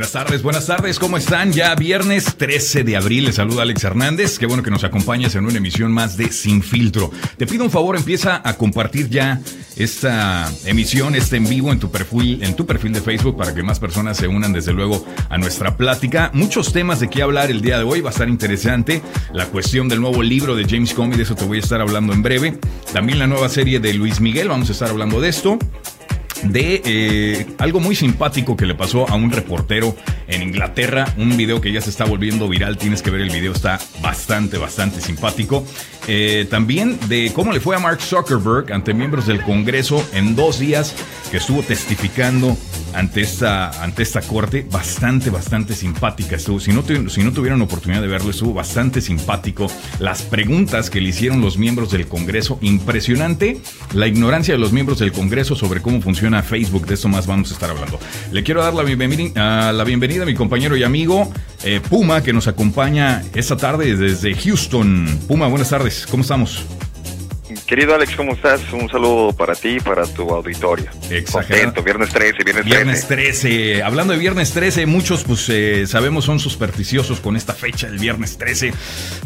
Buenas tardes, buenas tardes, ¿cómo están? Ya viernes 13 de abril, les saluda Alex Hernández, qué bueno que nos acompañas en una emisión más de Sin Filtro. Te pido un favor, empieza a compartir ya esta emisión, este en vivo en tu perfil, en tu perfil de Facebook para que más personas se unan desde luego a nuestra plática. Muchos temas de qué hablar el día de hoy, va a estar interesante. La cuestión del nuevo libro de James Comey, de eso te voy a estar hablando en breve. También la nueva serie de Luis Miguel, vamos a estar hablando de esto de eh, algo muy simpático que le pasó a un reportero en Inglaterra, un video que ya se está volviendo viral, tienes que ver el video, está bastante, bastante simpático. Eh, también de cómo le fue a Mark Zuckerberg ante miembros del Congreso en dos días que estuvo testificando ante esta, ante esta corte, bastante, bastante simpática estuvo. Si no, si no tuvieron oportunidad de verlo, estuvo bastante simpático. Las preguntas que le hicieron los miembros del Congreso, impresionante la ignorancia de los miembros del Congreso sobre cómo funciona Facebook, de eso más vamos a estar hablando. Le quiero dar la bienvenida, la bienvenida a mi compañero y amigo eh, Puma, que nos acompaña esta tarde desde Houston. Puma, buenas tardes, ¿cómo estamos? Querido Alex, ¿cómo estás? Un saludo para ti y para tu auditorio. Exagerado. viernes 13, viernes 13. Viernes 13. Hablando de viernes 13, muchos pues eh, sabemos son supersticiosos con esta fecha del viernes 13,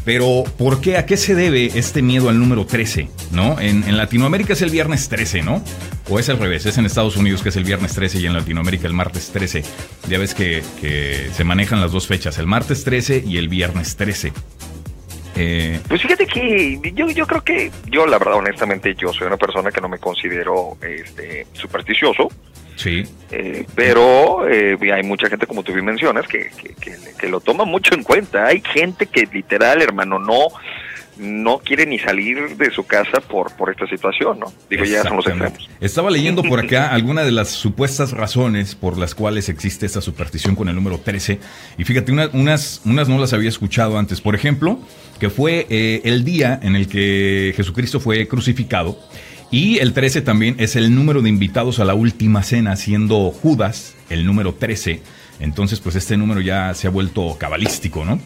pero ¿por qué? ¿A qué se debe este miedo al número 13? ¿No? En, Latinoamérica es el viernes 13, ¿no? O es al revés, es en Estados Unidos que es el viernes 13 y en Latinoamérica el martes 13. Ya ves que, que se manejan las dos fechas, el martes 13 y el viernes 13. Eh, pues fíjate que yo, yo creo que yo la verdad honestamente yo soy una persona que no me considero este supersticioso. Sí. Eh, pero eh, hay mucha gente, como tú bien mencionas, que, que, lo toma mucho en cuenta. Hay gente que literal, hermano, no no quiere ni salir de su casa por, por esta situación, ¿no? Digo, ya son los extremos. Estaba leyendo por acá algunas de las supuestas razones por las cuales existe esta superstición con el número 13. Y fíjate, unas, unas no las había escuchado antes. Por ejemplo, que fue eh, el día en el que Jesucristo fue crucificado. Y el 13 también es el número de invitados a la última cena, siendo Judas el número 13. Entonces, pues este número ya se ha vuelto cabalístico, ¿no?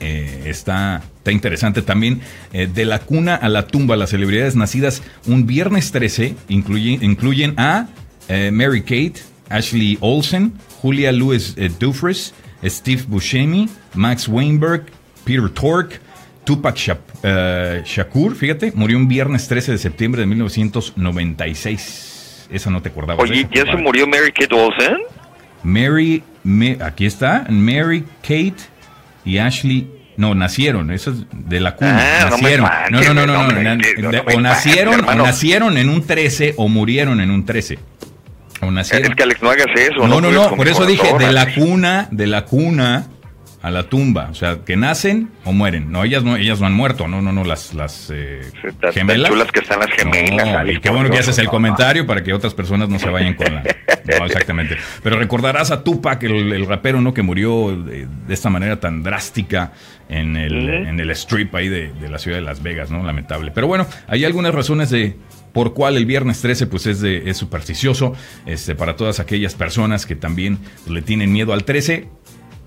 Eh, está, está, interesante también. Eh, de la cuna a la tumba, las celebridades nacidas un viernes 13 incluyen, incluyen a Mary Kate, Ashley Olsen, Julia Louis Dufresne, Steve Buscemi, Max Weinberg, Peter Tork, Tupac eh, Shakur, fíjate, murió un viernes 13 de septiembre de 1996. Esa no te acordabas. Oye, ¿ya se murió Mary Kate Olsen? Mary, aquí está, Mary Kate y Ashley no, nacieron, eso es de la cuna. Ah, nacieron. No, no, no, no, o nacieron, o nacieron en un 13 o murieron en un 13. O nacieron. Es que Alex no hagas eso. No, no, no, por eso dije de la cuna, de la cuna a la tumba, o sea, que nacen o mueren. No, ellas no, ellas no han muerto, no, no, no, las, las eh, gemelas. chulas que están las gemelas. y qué bueno que haces el comentario para que otras personas no se vayan con la. No, exactamente. Pero recordarás a Tupac, el, rapero, ¿no? Que murió de, esta manera tan drástica en el, en el strip ahí de, de, la ciudad de Las Vegas, ¿no? Lamentable. Pero bueno, hay algunas razones de por cuál el viernes 13 pues es, de, es supersticioso este, para todas aquellas personas que también le tienen miedo al 13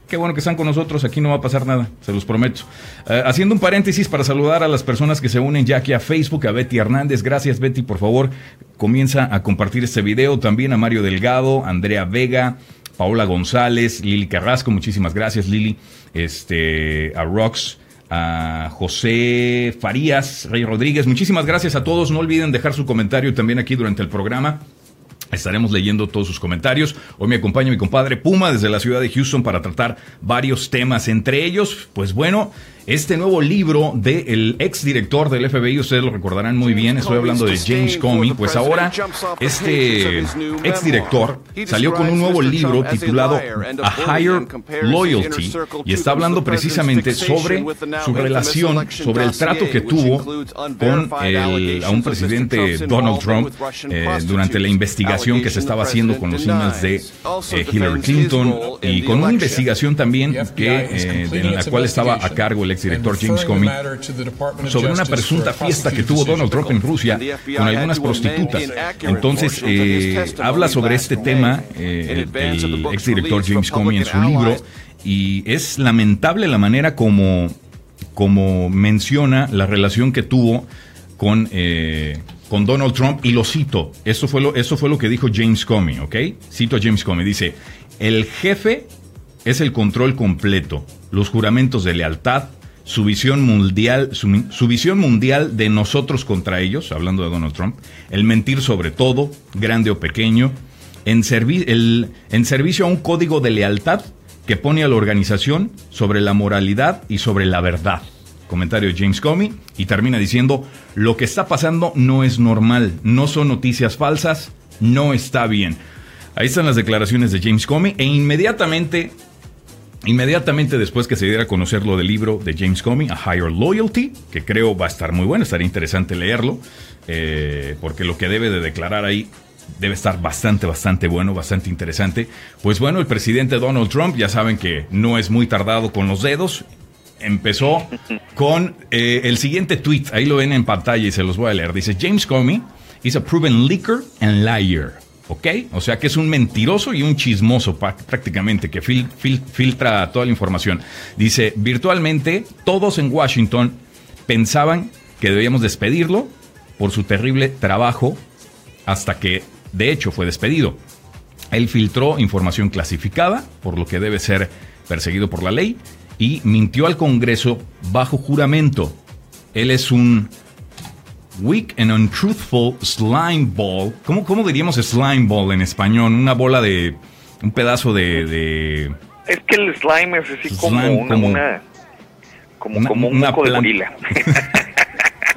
Qué bueno que están con nosotros, aquí no va a pasar nada, se los prometo. Eh, haciendo un paréntesis para saludar a las personas que se unen ya aquí a Facebook, a Betty Hernández, gracias Betty, por favor, comienza a compartir este video, también a Mario Delgado, Andrea Vega, Paola González, Lili Carrasco, muchísimas gracias Lili, este, a Rox, a José Farías, Rey Rodríguez, muchísimas gracias a todos, no olviden dejar su comentario también aquí durante el programa. Estaremos leyendo todos sus comentarios. Hoy me acompaña mi compadre Puma desde la ciudad de Houston para tratar varios temas. Entre ellos, pues bueno, este nuevo libro del ex director del FBI, ustedes lo recordarán muy bien, estoy hablando de James Comey, pues ahora este ex director salió con un nuevo libro titulado A Higher Loyalty y está hablando precisamente sobre su relación, sobre el trato que tuvo con el, a un presidente Donald Trump eh, durante la investigación que se estaba haciendo con los emails de eh, Hillary Clinton y con una investigación también que, eh, en la cual estaba a cargo el director James Comey sobre una presunta fiesta que tuvo Donald Trump en Rusia con algunas prostitutas. Entonces, eh, habla sobre este tema eh, el, exdirector James Comey en su libro y es lamentable la manera como, como menciona la relación que tuvo con, eh, con Donald Trump y lo cito. Eso fue lo, eso fue lo que dijo James Comey, ¿ok? Cito a James Comey. Dice, el jefe es el control completo, los juramentos de lealtad, su visión mundial, su, visión mundial de nosotros contra ellos, hablando de Donald Trump, el mentir sobre todo, grande o pequeño, en, en servicio a un código de lealtad que pone a la organización sobre la moralidad y sobre la verdad. Comentario de James Comey y termina diciendo, lo que está pasando no es normal, no son noticias falsas, no está bien. Ahí están las declaraciones de James Comey e inmediatamente, inmediatamente después que se diera a conocer lo del libro de James Comey, A Higher Loyalty, que creo va a estar muy bueno, estaría interesante leerlo, eh, porque lo que debe de declarar ahí debe estar bastante, bastante bueno, bastante interesante. Pues bueno, el presidente Donald Trump, ya saben que no es muy tardado con los dedos, empezó con eh, el siguiente tweet. Ahí lo ven en pantalla y se los voy a leer. Dice: James Comey is a proven leaker and liar. ¿Ok? O sea que es un mentiroso y un chismoso prácticamente que filtra toda la información. Dice: virtualmente todos en Washington pensaban que debíamos despedirlo por su terrible trabajo hasta que de hecho fue despedido. Él filtró información clasificada, por lo que debe ser perseguido por la ley, y mintió al Congreso bajo juramento. Él es un weak and untruthful slime ball. ¿Cómo, cómo diríamos slime ball en español? Una bola de... un pedazo de... Es que el slime es así como, una, como, como, un poco de gorila.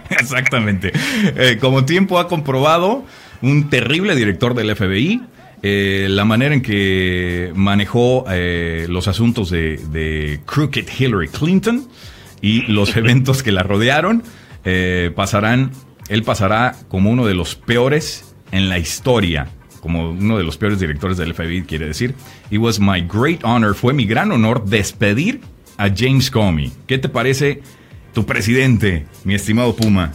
Exactamente. Eh, como tiempo ha comprobado, un terrible director del FBI eh, la manera en que manejó eh, los asuntos de, Crooked Hillary Clinton y los eventos que la rodearon, eh, pasarán, él pasará como uno de los peores en la historia, como uno de los peores directores del FBI, quiere decir. It was my great honor, fue mi gran honor despedir a James Comey. ¿Qué te parece tu presidente, mi estimado Puma?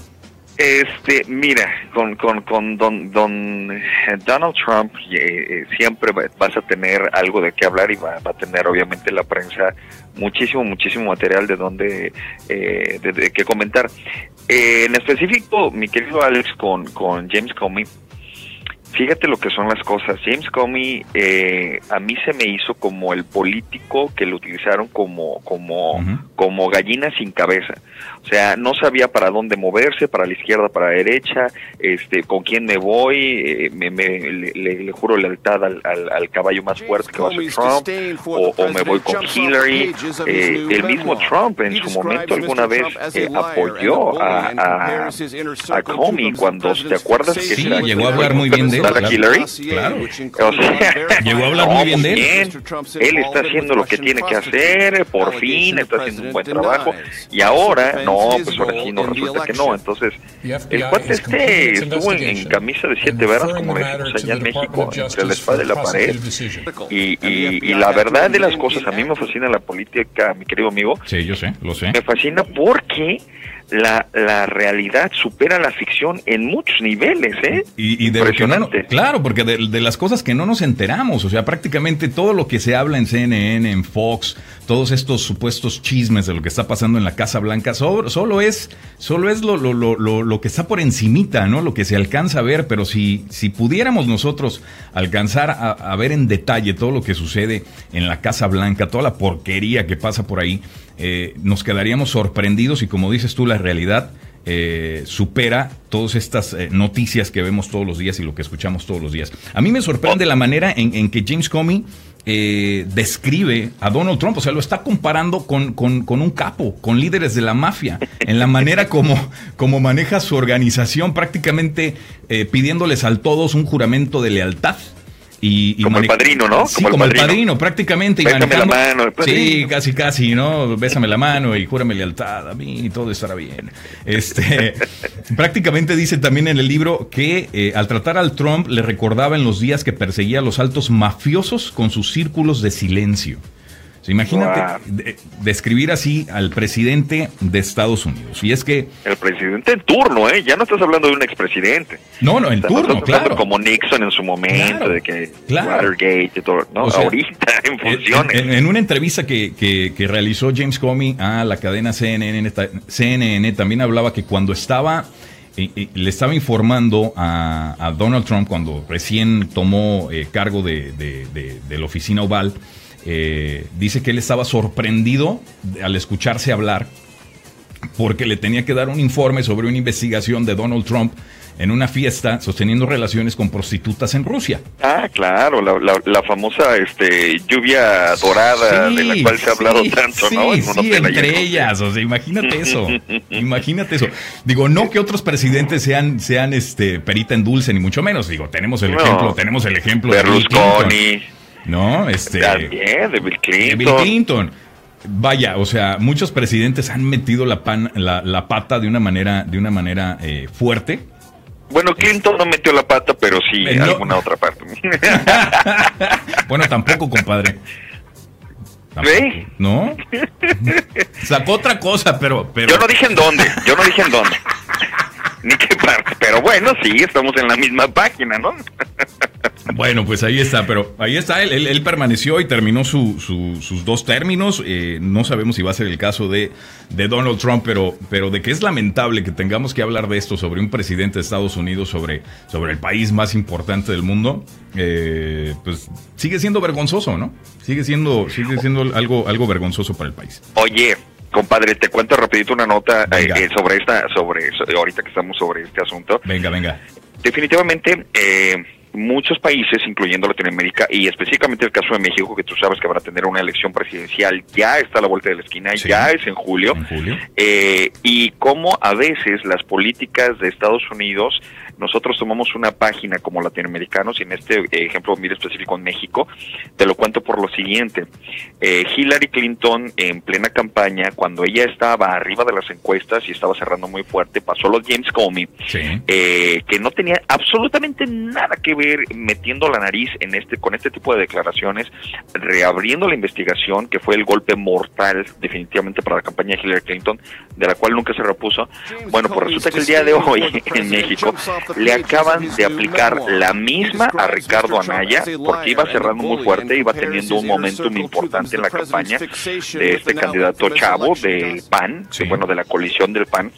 Este, mira, con, con, con don, don Donald Trump eh, eh, siempre vas a tener algo de qué hablar y va, a tener obviamente la prensa muchísimo, muchísimo material de donde, eh, de, qué comentar. en específico, mi querido Alex, con, con James Comey, fíjate lo que son las cosas. James Comey a mí se me hizo como el político que lo utilizaron como como como gallina sin cabeza. O sea, no sabía para dónde moverse, para la izquierda, para la derecha, este, con quién me voy, eh, me, le, juro lealtad al, al, caballo más fuerte que va a ser Trump, o, me voy con Hillary. Eh, el mismo Trump en su momento alguna vez eh, apoyó a, a, a, Comey cuando, ¿te acuerdas? que llegó a hablar muy bien de él. Hillary? Claro. llegó a hablar muy bien de él. Él está haciendo lo que tiene que hacer, por fin, está haciendo un buen trabajo, y ahora no no, pues ahora sí no resulta que no. Entonces, el cuate este estuvo en, camisa de siete veras, como decimos allá en México, entre la espada y la pared. Y, y, la verdad de las cosas, a mí me fascina la política, mi querido amigo. Sí, yo sé, lo sé. Me fascina porque la, la realidad supera la ficción en muchos niveles, ¿eh? Y, de claro, porque de, las cosas que no nos enteramos, o sea, prácticamente todo lo que se habla en CNN, en Fox, todos estos supuestos chismes de lo que está pasando en la Casa Blanca, solo, es, solo es lo, lo, lo, lo, que está por encimita, ¿no? Lo que se alcanza a ver, pero si, si pudiéramos nosotros alcanzar a, a ver en detalle todo lo que sucede en la Casa Blanca, toda la porquería que pasa por ahí, eh, nos quedaríamos sorprendidos y como dices tú, la realidad eh, supera todas estas eh, noticias que vemos todos los días y lo que escuchamos todos los días. A mí me sorprende la manera en, que James Comey describe a Donald Trump, o sea, lo está comparando con, con, un capo, con líderes de la mafia, en la manera como, como maneja su organización, prácticamente pidiéndoles a todos un juramento de lealtad como el padrino, ¿no? Sí, como, el, padrino. prácticamente. Bésame la mano. Sí, casi, casi, ¿no? Bésame la mano y júrame lealtad a mí y todo estará bien. Este, prácticamente dice también en el libro que eh, al tratar al Trump le recordaba en los días que perseguía a los altos mafiosos con sus círculos de silencio imagínate describir así al presidente de Estados Unidos. Y es que... El presidente en turno, ¿eh? Ya no estás hablando de un expresidente. No, no, en turno, claro. Como Nixon en su momento, de que Watergate y todo. No, ahorita, en funciones. En, una entrevista que, que, realizó James Comey a la cadena CNN, CNN también hablaba que cuando estaba le estaba informando a, Donald Trump cuando recién tomó eh, cargo de, la oficina oval. Eh, dice que él estaba sorprendido al escucharse hablar porque le tenía que dar un informe sobre una investigación de Donald Trump en una fiesta sosteniendo relaciones con prostitutas en Rusia. Ah, claro, la, famosa este, lluvia dorada de la cual se ha hablado tanto, ¿no? Sí, entre ellas, o sea, imagínate eso, imagínate eso. Digo, no que otros presidentes sean, sean este, perita en dulce, ni mucho menos, digo, tenemos el ejemplo, tenemos el ejemplo de Bill Clinton, ¿no? Este, También, de Bill Clinton. De Bill Clinton. Vaya, o sea, muchos presidentes han metido la, pan, la, pata de una manera, de una manera eh, fuerte bueno, Clinton no metió la pata, pero sí en alguna otra parte. bueno, tampoco, compadre. ¿Ve? ¿No? Sacó otra cosa, pero, pero... Yo no dije en dónde, yo no dije en dónde. Ni qué parte, pero bueno, sí, estamos en la misma página, ¿no? Bueno, pues ahí está, pero ahí está, él, él, permaneció y terminó sus dos términos. Eh, no sabemos si va a ser el caso de, de, Donald Trump, pero, pero de que es lamentable que tengamos que hablar de esto sobre un presidente de Estados Unidos, sobre, sobre el país más importante del mundo, eh, pues sigue siendo vergonzoso, ¿no? Sigue siendo, sigue siendo algo, algo vergonzoso para el país. Oye, compadre, te cuento rapidito una nota eh, sobre esta, sobre ahorita que estamos sobre este asunto. Venga, venga. Definitivamente, eh, muchos países, incluyendo Latinoamérica y específicamente el caso de México, que tú sabes que van a tener una elección presidencial, ya está a la vuelta de la esquina, ya es en julio, Eh, y cómo a veces las políticas de Estados Unidos nosotros tomamos una página como latinoamericanos, y en este ejemplo muy específico en México, te lo cuento por lo siguiente. Eh, Hillary Clinton en plena campaña, cuando ella estaba arriba de las encuestas y estaba cerrando muy fuerte, pasó los James Comey, eh, que no tenía absolutamente nada que ver metiendo la nariz en este con este tipo de declaraciones, reabriendo la investigación, que fue el golpe mortal definitivamente para la campaña de Hillary Clinton, de la cual nunca se repuso. Bueno, pues resulta que el día de hoy en México le acaban de aplicar la misma a Ricardo Anaya, porque iba cerrando muy fuerte, iba teniendo un momentum importante en la campaña de este candidato chavo del PAN, bueno, de la coalición del PAN.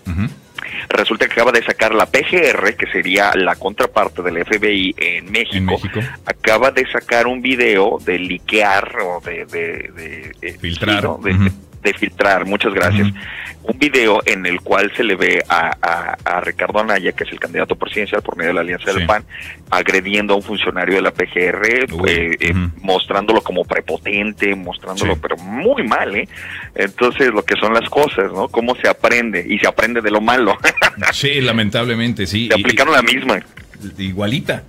Resulta que acaba de sacar la PGR, que sería la contraparte del FBI en México, acaba de sacar un video de liquear o de, de, filtrar, de, filtrar, muchas gracias, un video en el cual se le ve a, Ricardo Anaya, que es el candidato presidencial por medio de la Alianza del PAN, agrediendo a un funcionario de la PGR, eh, eh, mostrándolo como prepotente, mostrándolo, pero muy mal, ¿eh? Entonces, lo que son las cosas, ¿no? Cómo se aprende, y se aprende de lo malo. sí, lamentablemente, sí. Se aplicaron la misma. Igualita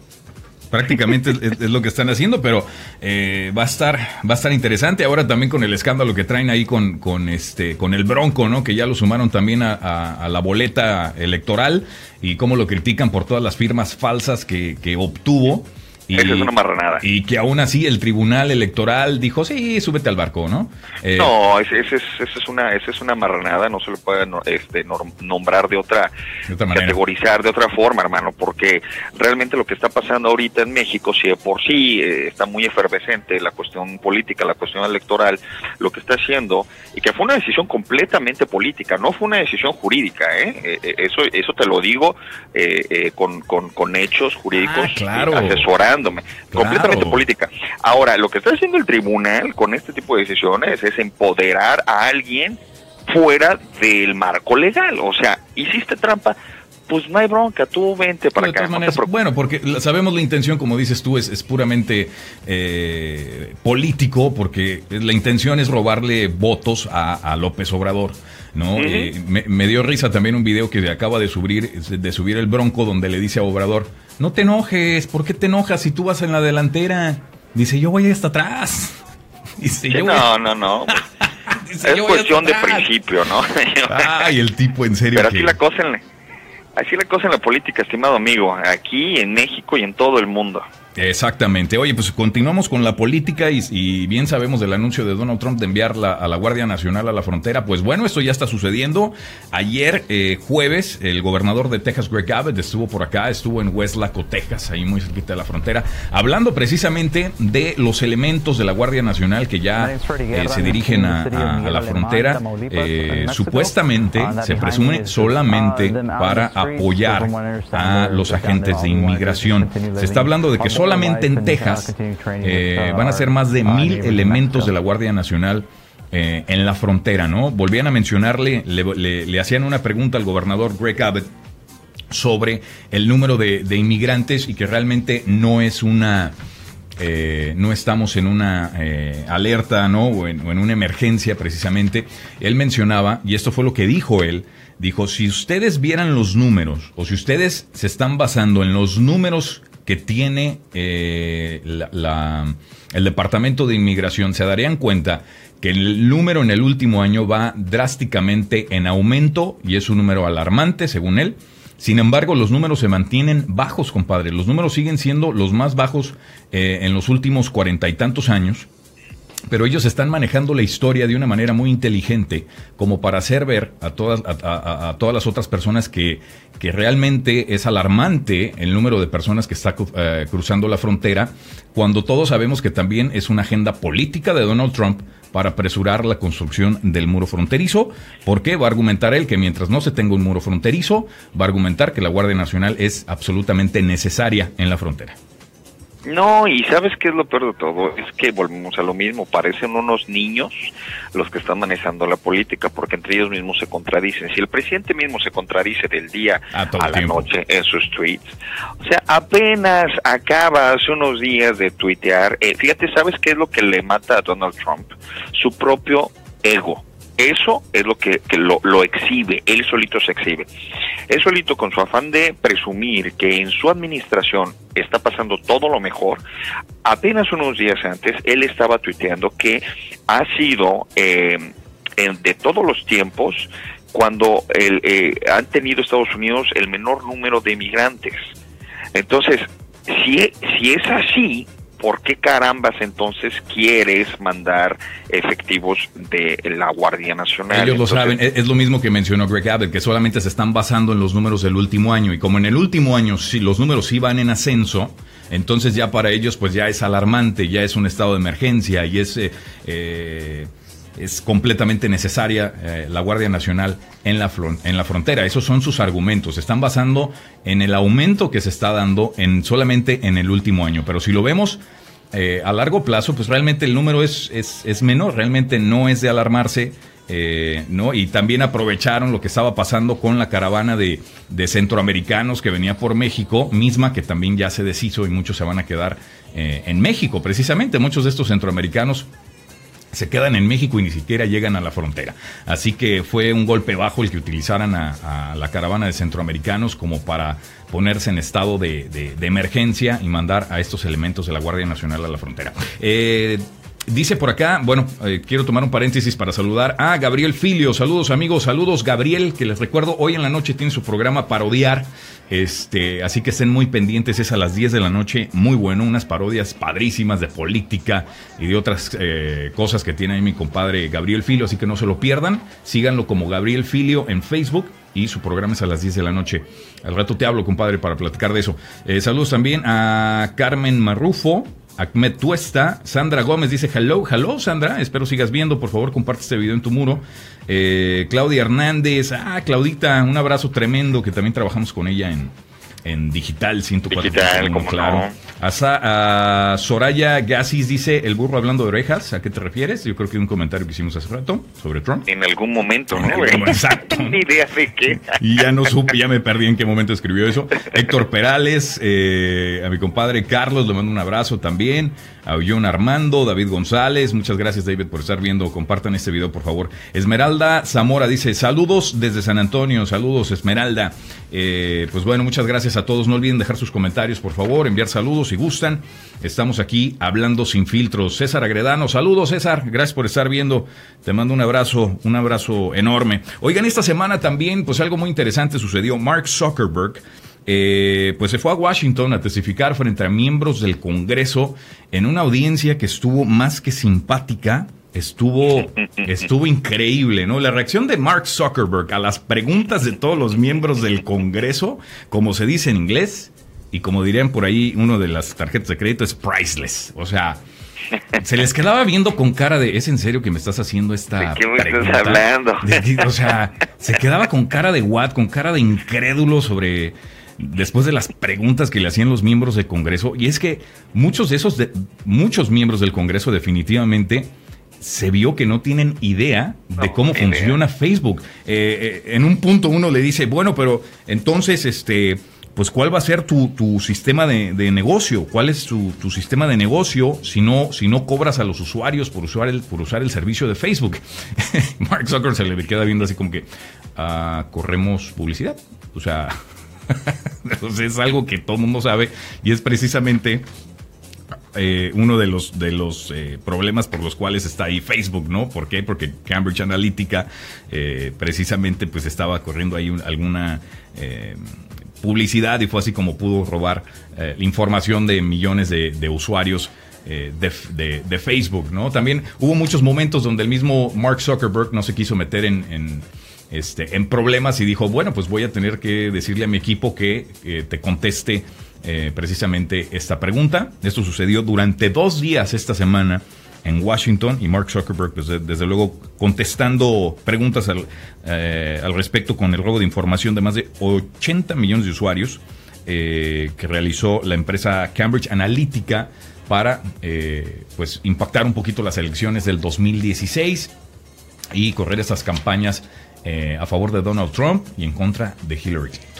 prácticamente es, lo que están haciendo, pero eh, va a estar va a estar interesante ahora también con el escándalo que traen ahí con, con este con el Bronco, ¿no? Que ya lo sumaron también a, la boleta electoral y cómo lo critican por todas las firmas falsas que, que obtuvo. Y, es una marranada. Y que aún así el tribunal electoral dijo, sí, súbete al barco, ¿no? Eh, no, esa es, es, una, esa es una marranada, no se le puede este, nombrar de otra, categorizar de otra forma, hermano, porque realmente lo que está pasando ahorita en México, si de por sí eh, está muy efervescente la cuestión política, la cuestión electoral, lo que está haciendo, y que fue una decisión completamente política, no fue una decisión jurídica, ¿eh? eh eso, eso te lo digo con, con, con, hechos jurídicos ah, claro. Completamente política. Ahora, lo que está haciendo el tribunal con este tipo de decisiones es empoderar a alguien fuera del marco legal. O sea, hiciste trampa, pues no hay bronca, tú vente para acá. bueno, porque sabemos la intención, como dices tú, es, es puramente eh, político, porque la intención es robarle votos a, López Obrador. ¿No? Eh, me, dio risa también un video que acaba de subir, de subir el Bronco, donde le dice a Obrador, no te enojes, ¿por qué te enojas si tú vas en la delantera? Dice, yo voy hasta atrás. Dice, yo no, no, no, es cuestión de principio, ¿no? Ay, el tipo, en serio. Pero así la cosa en la, así la cosa en la política, estimado amigo, aquí en México y en todo el mundo. Exactamente. Oye, pues continuamos con la política y, bien sabemos del anuncio de Donald Trump de enviar a la Guardia Nacional a la frontera. Pues bueno, esto ya está sucediendo. Ayer, eh, jueves, el gobernador de Texas, Greg Abbott, estuvo por acá, estuvo en Westlaco, Texas, ahí muy cerquita de la frontera, hablando precisamente de los elementos de la Guardia Nacional que ya eh, se dirigen a, la frontera. Eh, supuestamente se presume solamente para apoyar a los agentes de inmigración. Se está hablando de que solamente en Texas eh, van a ser más de mil elementos de la Guardia Nacional eh, en la frontera, ¿no? Volvían a mencionarle, le, hacían una pregunta al gobernador Greg Abbott sobre el número de, inmigrantes y que realmente no es una... Eh, no estamos en una alerta, ¿no? O en, o en, una emergencia precisamente. Él mencionaba, y esto fue lo que dijo él, dijo, si ustedes vieran los números, o si ustedes se están basando en los números que tiene eh, el Departamento de Inmigración, se darían cuenta que el número en el último año va drásticamente en aumento y es un número alarmante, según él. Sin embargo, los números se mantienen bajos, compadre. Los números siguen siendo los más bajos eh, en los últimos cuarenta y tantos años pero ellos están manejando la historia de una manera muy inteligente, como para hacer ver a todas, a, todas las otras personas que, que, realmente es alarmante el número de personas que está eh, cruzando la frontera, cuando todos sabemos que también es una agenda política de Donald Trump para apresurar la construcción del muro fronterizo. ¿Por qué? Va a argumentar él que mientras no se tenga un muro fronterizo, va a argumentar que la Guardia Nacional es absolutamente necesaria en la frontera. No, y sabes qué es lo peor de todo, es que volvemos a lo mismo, parecen unos niños los que están manejando la política, porque entre ellos mismos se contradicen. Si el presidente mismo se contradice del día a, la noche en sus tweets, o sea, apenas acaba hace unos días de tuitear, eh, fíjate, ¿sabes qué es lo que le mata a Donald Trump? Su propio ego eso es lo que, lo, lo, exhibe, él solito se exhibe. Él solito con su afán de presumir que en su administración está pasando todo lo mejor, apenas unos días antes él estaba tuiteando que ha sido eh, de todos los tiempos cuando el, eh, han tenido Estados Unidos el menor número de inmigrantes. Entonces, si, si es así, ¿por qué carambas entonces quieres mandar efectivos de la Guardia Nacional? Ellos lo saben, es, lo mismo que mencionó Greg Abbott, que solamente se están basando en los números del último año y como en el último año si los números van en ascenso, entonces ya para ellos pues ya es alarmante, ya es un estado de emergencia y es... Eh, eh, es completamente necesaria eh, la Guardia Nacional en la, en la frontera. Esos son sus argumentos. Están basando en el aumento que se está dando en solamente en el último año. Pero si lo vemos eh, a largo plazo, pues realmente el número es, es, menor. Realmente no es de alarmarse. Eh, ¿no? Y también aprovecharon lo que estaba pasando con la caravana de, de, centroamericanos que venía por México, misma que también ya se deshizo y muchos se van a quedar en México. Precisamente muchos de estos centroamericanos se quedan en México y ni siquiera llegan a la frontera. Así que fue un golpe bajo el que utilizaran a, la caravana de centroamericanos como para ponerse en estado de, emergencia y mandar a estos elementos de la Guardia Nacional a la frontera. Eh, Dice por acá, bueno, eh, quiero tomar un paréntesis para saludar a Gabriel Filio. Saludos amigos, saludos Gabriel, que les recuerdo, hoy en la noche tiene su programa Parodiar. Este, así que estén muy pendientes, es a las 10 de la noche, muy bueno, unas parodias padrísimas de política y de otras eh, cosas que tiene ahí mi compadre Gabriel Filio, así que no se lo pierdan, síganlo como Gabriel Filio en Facebook y su programa es a las 10 de la noche. Al rato te hablo, compadre, para platicar de eso. Eh, saludos también a Carmen Marrufo, Ahmed Tuesta, Sandra Gómez dice hello, hello Sandra, espero sigas viendo, por favor comparte este video en tu muro. Eh, Claudia Hernández, ah Claudita, un abrazo tremendo que también trabajamos con ella en, en digital 104. Digital, como claro. A, Soraya Gassis dice, el burro hablando de orejas, ¿a qué te refieres? Yo creo que un comentario que hicimos hace rato sobre Trump. En algún momento, ¿no? Exacto. Ni idea de qué. Y ya no supe, ya me perdí en qué momento escribió eso. Héctor Perales, eh, a mi compadre Carlos, le mando un abrazo también. A John Armando, David González, muchas gracias David por estar viendo. Compartan este video, por favor. Esmeralda Zamora dice, saludos desde San Antonio, saludos Esmeralda. Eh, pues bueno, muchas gracias a todos. No olviden dejar sus comentarios, por favor, enviar saludos si gustan. Estamos aquí hablando sin filtros. César Agredano, saludos César, gracias por estar viendo. Te mando un abrazo, un abrazo enorme. Oigan, esta semana también, pues algo muy interesante sucedió. Mark Zuckerberg eh, pues se fue a Washington a testificar frente a miembros del Congreso en una audiencia que estuvo más que simpática. Estuvo, estuvo increíble, ¿no? La reacción de Mark Zuckerberg a las preguntas de todos los miembros del Congreso, como se dice en inglés, y como dirían por ahí, uno de las tarjetas de crédito es priceless. O sea, se les quedaba viendo con cara de, ¿es en serio que me estás haciendo esta ¿De qué me estás hablando? o sea, se quedaba con cara de what, con cara de incrédulo sobre después de las preguntas que le hacían los miembros del Congreso. Y es que muchos de esos, de, muchos miembros del Congreso definitivamente se vio que no tienen idea de cómo funciona Facebook. Eh, eh, en un punto uno le dice, bueno, pero entonces, este, pues cuál va a ser tu, tu sistema de, de, negocio, cuál es tu, tu, sistema de negocio si no, si no cobras a los usuarios por usar el, por usar el servicio de Facebook. Mark Zuckerberg se le queda viendo así como que uh, corremos publicidad. O sea, entonces es algo que todo el mundo sabe y es precisamente eh, uno de los, de los eh, problemas por los cuales está ahí Facebook, ¿no? ¿Por qué? Porque Cambridge Analytica eh, precisamente pues estaba corriendo ahí un, alguna publicidad y fue así como pudo robar información de millones de, usuarios. De, de, Facebook, ¿no? También hubo muchos momentos donde el mismo Mark Zuckerberg no se quiso meter en, en este, en problemas y dijo, bueno, pues voy a tener que decirle a mi equipo que te conteste eh, precisamente esta pregunta. Esto sucedió durante dos días esta semana en Washington y Mark Zuckerberg, pues, desde luego, contestando preguntas al, eh, al, respecto con el robo de información de más de 80 millones de usuarios eh, que realizó la empresa Cambridge Analytica para pues impactar un poquito las elecciones del 2016 y correr esas campañas a favor de Donald Trump y en contra de Hillary Clinton.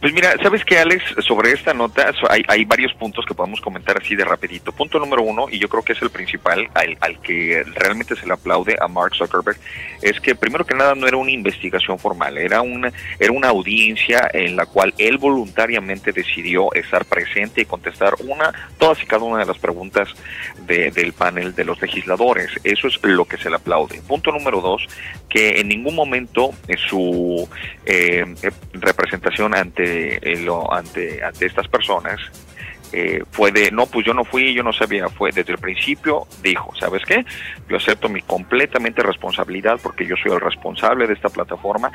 Pues mira, ¿sabes qué, Alex? Sobre esta nota hay, hay, varios puntos que podemos comentar así de rapidito. Punto número uno, y yo creo que es el principal, al, al, que realmente se le aplaude a Mark Zuckerberg, es que primero que nada no era una investigación formal, era una, era una audiencia en la cual él voluntariamente decidió estar presente y contestar una, todas y cada una de las preguntas de, del panel de los legisladores. Eso es lo que se le aplaude. Punto número dos, que en ningún momento su eh, representación ante eh, lo, ante, ante estas personas eh, fue de, no, pues yo no fui, yo no sabía, fue desde el principio, dijo, ¿sabes qué? Yo acepto mi completamente responsabilidad porque yo soy el responsable de esta plataforma,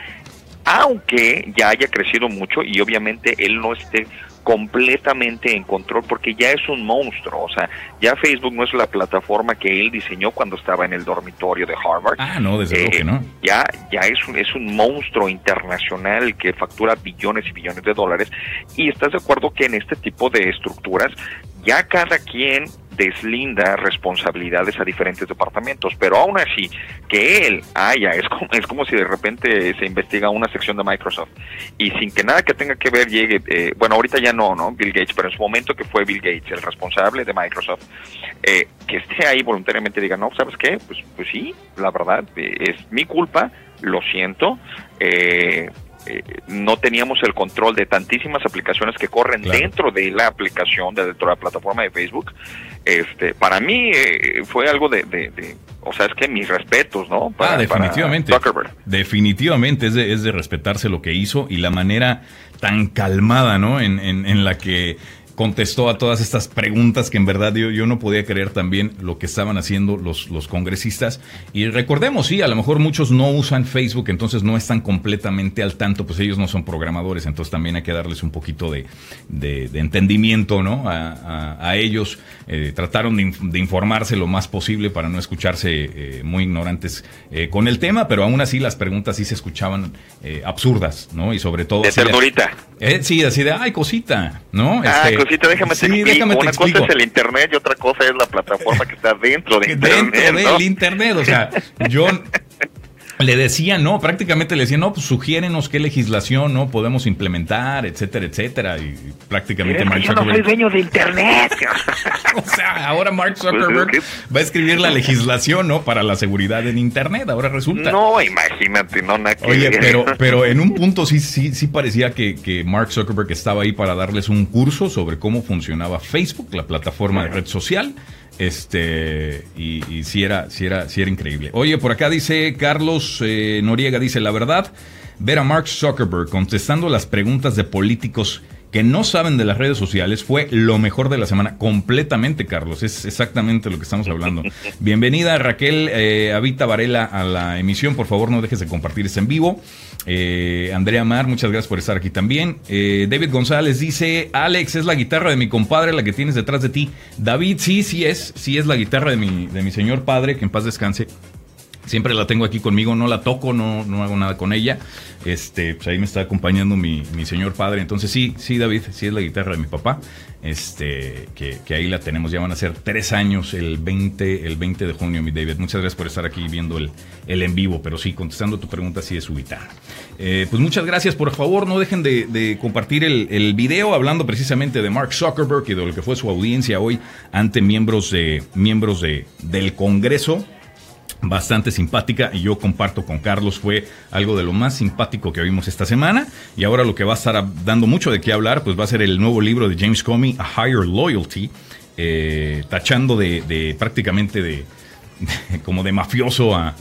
aunque ya haya crecido mucho y obviamente él no esté completamente en control porque ya es un monstruo, o sea, ya Facebook no es la plataforma que él diseñó cuando estaba en el dormitorio de Harvard. Ah, no, desde luego Eh, que no. Ya, ya es un, es un monstruo internacional que factura billones y billones de dólares y estás de acuerdo que en este tipo de estructuras ya cada quien deslinda responsabilidades a diferentes departamentos, pero aún así que él haya, es como, es como si de repente se investiga una sección de Microsoft y sin que nada que tenga que ver llegue, eh, bueno, ahorita ya no, ¿no? Bill Gates, pero en su momento que fue Bill Gates el responsable de Microsoft, eh, que esté ahí voluntariamente y diga, no, ¿sabes qué? Pues, pues sí, la verdad, eh, es mi culpa, lo siento, eh, eh, no teníamos el control de tantísimas aplicaciones que corren Claro. dentro de la aplicación, de dentro de la plataforma de Facebook. Este, para mí eh, fue algo de, de, de- o sea, es que mis respetos, ¿no? Para, ah, definitivamente. para Zuckerberg. Definitivamente es de, es de respetarse lo que hizo y la manera tan calmada, ¿no? En, en, en la que contestó a todas estas preguntas que en verdad yo, yo no podía creer también lo que estaban haciendo los, los congresistas. Y recordemos, sí, a lo mejor muchos no usan Facebook, entonces no están completamente al tanto, pues ellos no son programadores, entonces también hay que darles un poquito de, de, de entendimiento, ¿no? A, a, a ellos. Eh, trataron de, inf- de informarse lo más posible para no escucharse eh, muy ignorantes eh, con el tema, pero aún así las preguntas sí se escuchaban eh, absurdas, ¿no? Y sobre todo... De ternurita. eh, sí, así de, ay, cosita, ¿no? Ah, Este, cosita, déjame te sí, explico. déjame te Una explico. cosa es el internet y otra cosa es la plataforma que está dentro de internet. dentro ¿no? del internet, o sea, yo le decía, no, prácticamente le decía, no, pues sugiérenos qué legislación no podemos implementar, etcétera, etcétera, y prácticamente Mark yo no soy Zuckerberg, dueño de internet. o sea, ahora Mark Zuckerberg Pues, va a escribir la legislación, ¿no? Para la seguridad en internet, ahora resulta. no, imagínate, no nada que Oye, pero, pero en un punto sí, sí, sí parecía que, que Mark Zuckerberg estaba ahí para darles un curso sobre cómo funcionaba Facebook, la plataforma de red social. Este, y, sí era, sí era, sí era increíble. Oye, por acá dice Carlos eh, Noriega, dice, la verdad, ver a Mark Zuckerberg contestando las preguntas de políticos que no saben de las redes sociales fue lo mejor de la semana. Completamente, Carlos. Es exactamente lo que estamos hablando. Bienvenida, Raquel eh, Avita Varela, a la emisión. Por favor, no dejes de compartir este en vivo. Eh, Andrea Mar, muchas gracias por estar aquí también. Eh, David González dice, Alex, es la guitarra de mi compadre la que tienes detrás de ti. David, sí, sí es, sí es la guitarra de mi, de mi señor padre, que en paz descanse. Siempre la tengo aquí conmigo, no la toco, no, no hago nada con ella. Este, pues ahí me está acompañando mi, mi, señor padre. Entonces sí, sí, David, sí es la guitarra de mi papá. Este, que, que, ahí la tenemos. Ya van a ser tres años el 20, el 20 de junio, mi David. Muchas gracias por estar aquí viendo el, el en vivo. Pero sí, contestando tu pregunta, sí es su guitarra. Eh, pues muchas gracias. Por favor, no dejen de, de compartir el, el, video hablando precisamente de Mark Zuckerberg y de lo que fue su audiencia hoy ante miembros de miembros de, del Congreso bastante simpática y yo comparto con Carlos fue algo de lo más simpático que vimos esta semana. Y ahora lo que va a estar dando mucho de qué hablar pues va a ser el nuevo libro de James Comey A Higher Loyalty eh, tachando de, prácticamente de, como de mafioso a,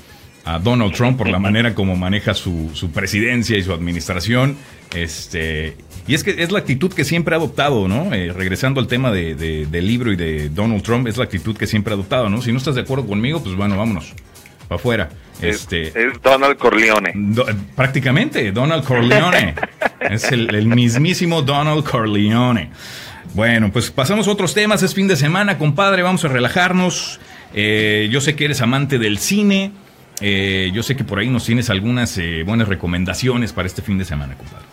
Donald Trump por la manera como maneja su, presidencia y su administración este y es que es la actitud que siempre ha adoptado, ¿no? Eh, regresando al tema de, del libro y de Donald Trump, es la actitud que siempre ha adoptado, ¿no? Si no estás de acuerdo conmigo, pues bueno, vámonos para afuera. Este, es, Donald Corleone. prácticamente, Donald Corleone. es el, mismísimo Donald Corleone. Bueno, pues pasamos a otros temas. Es fin de semana, compadre. Vamos a relajarnos. Eh, yo sé que eres amante del cine. Eh, yo sé que por ahí nos tienes algunas eh, buenas recomendaciones para este fin de semana, compadre.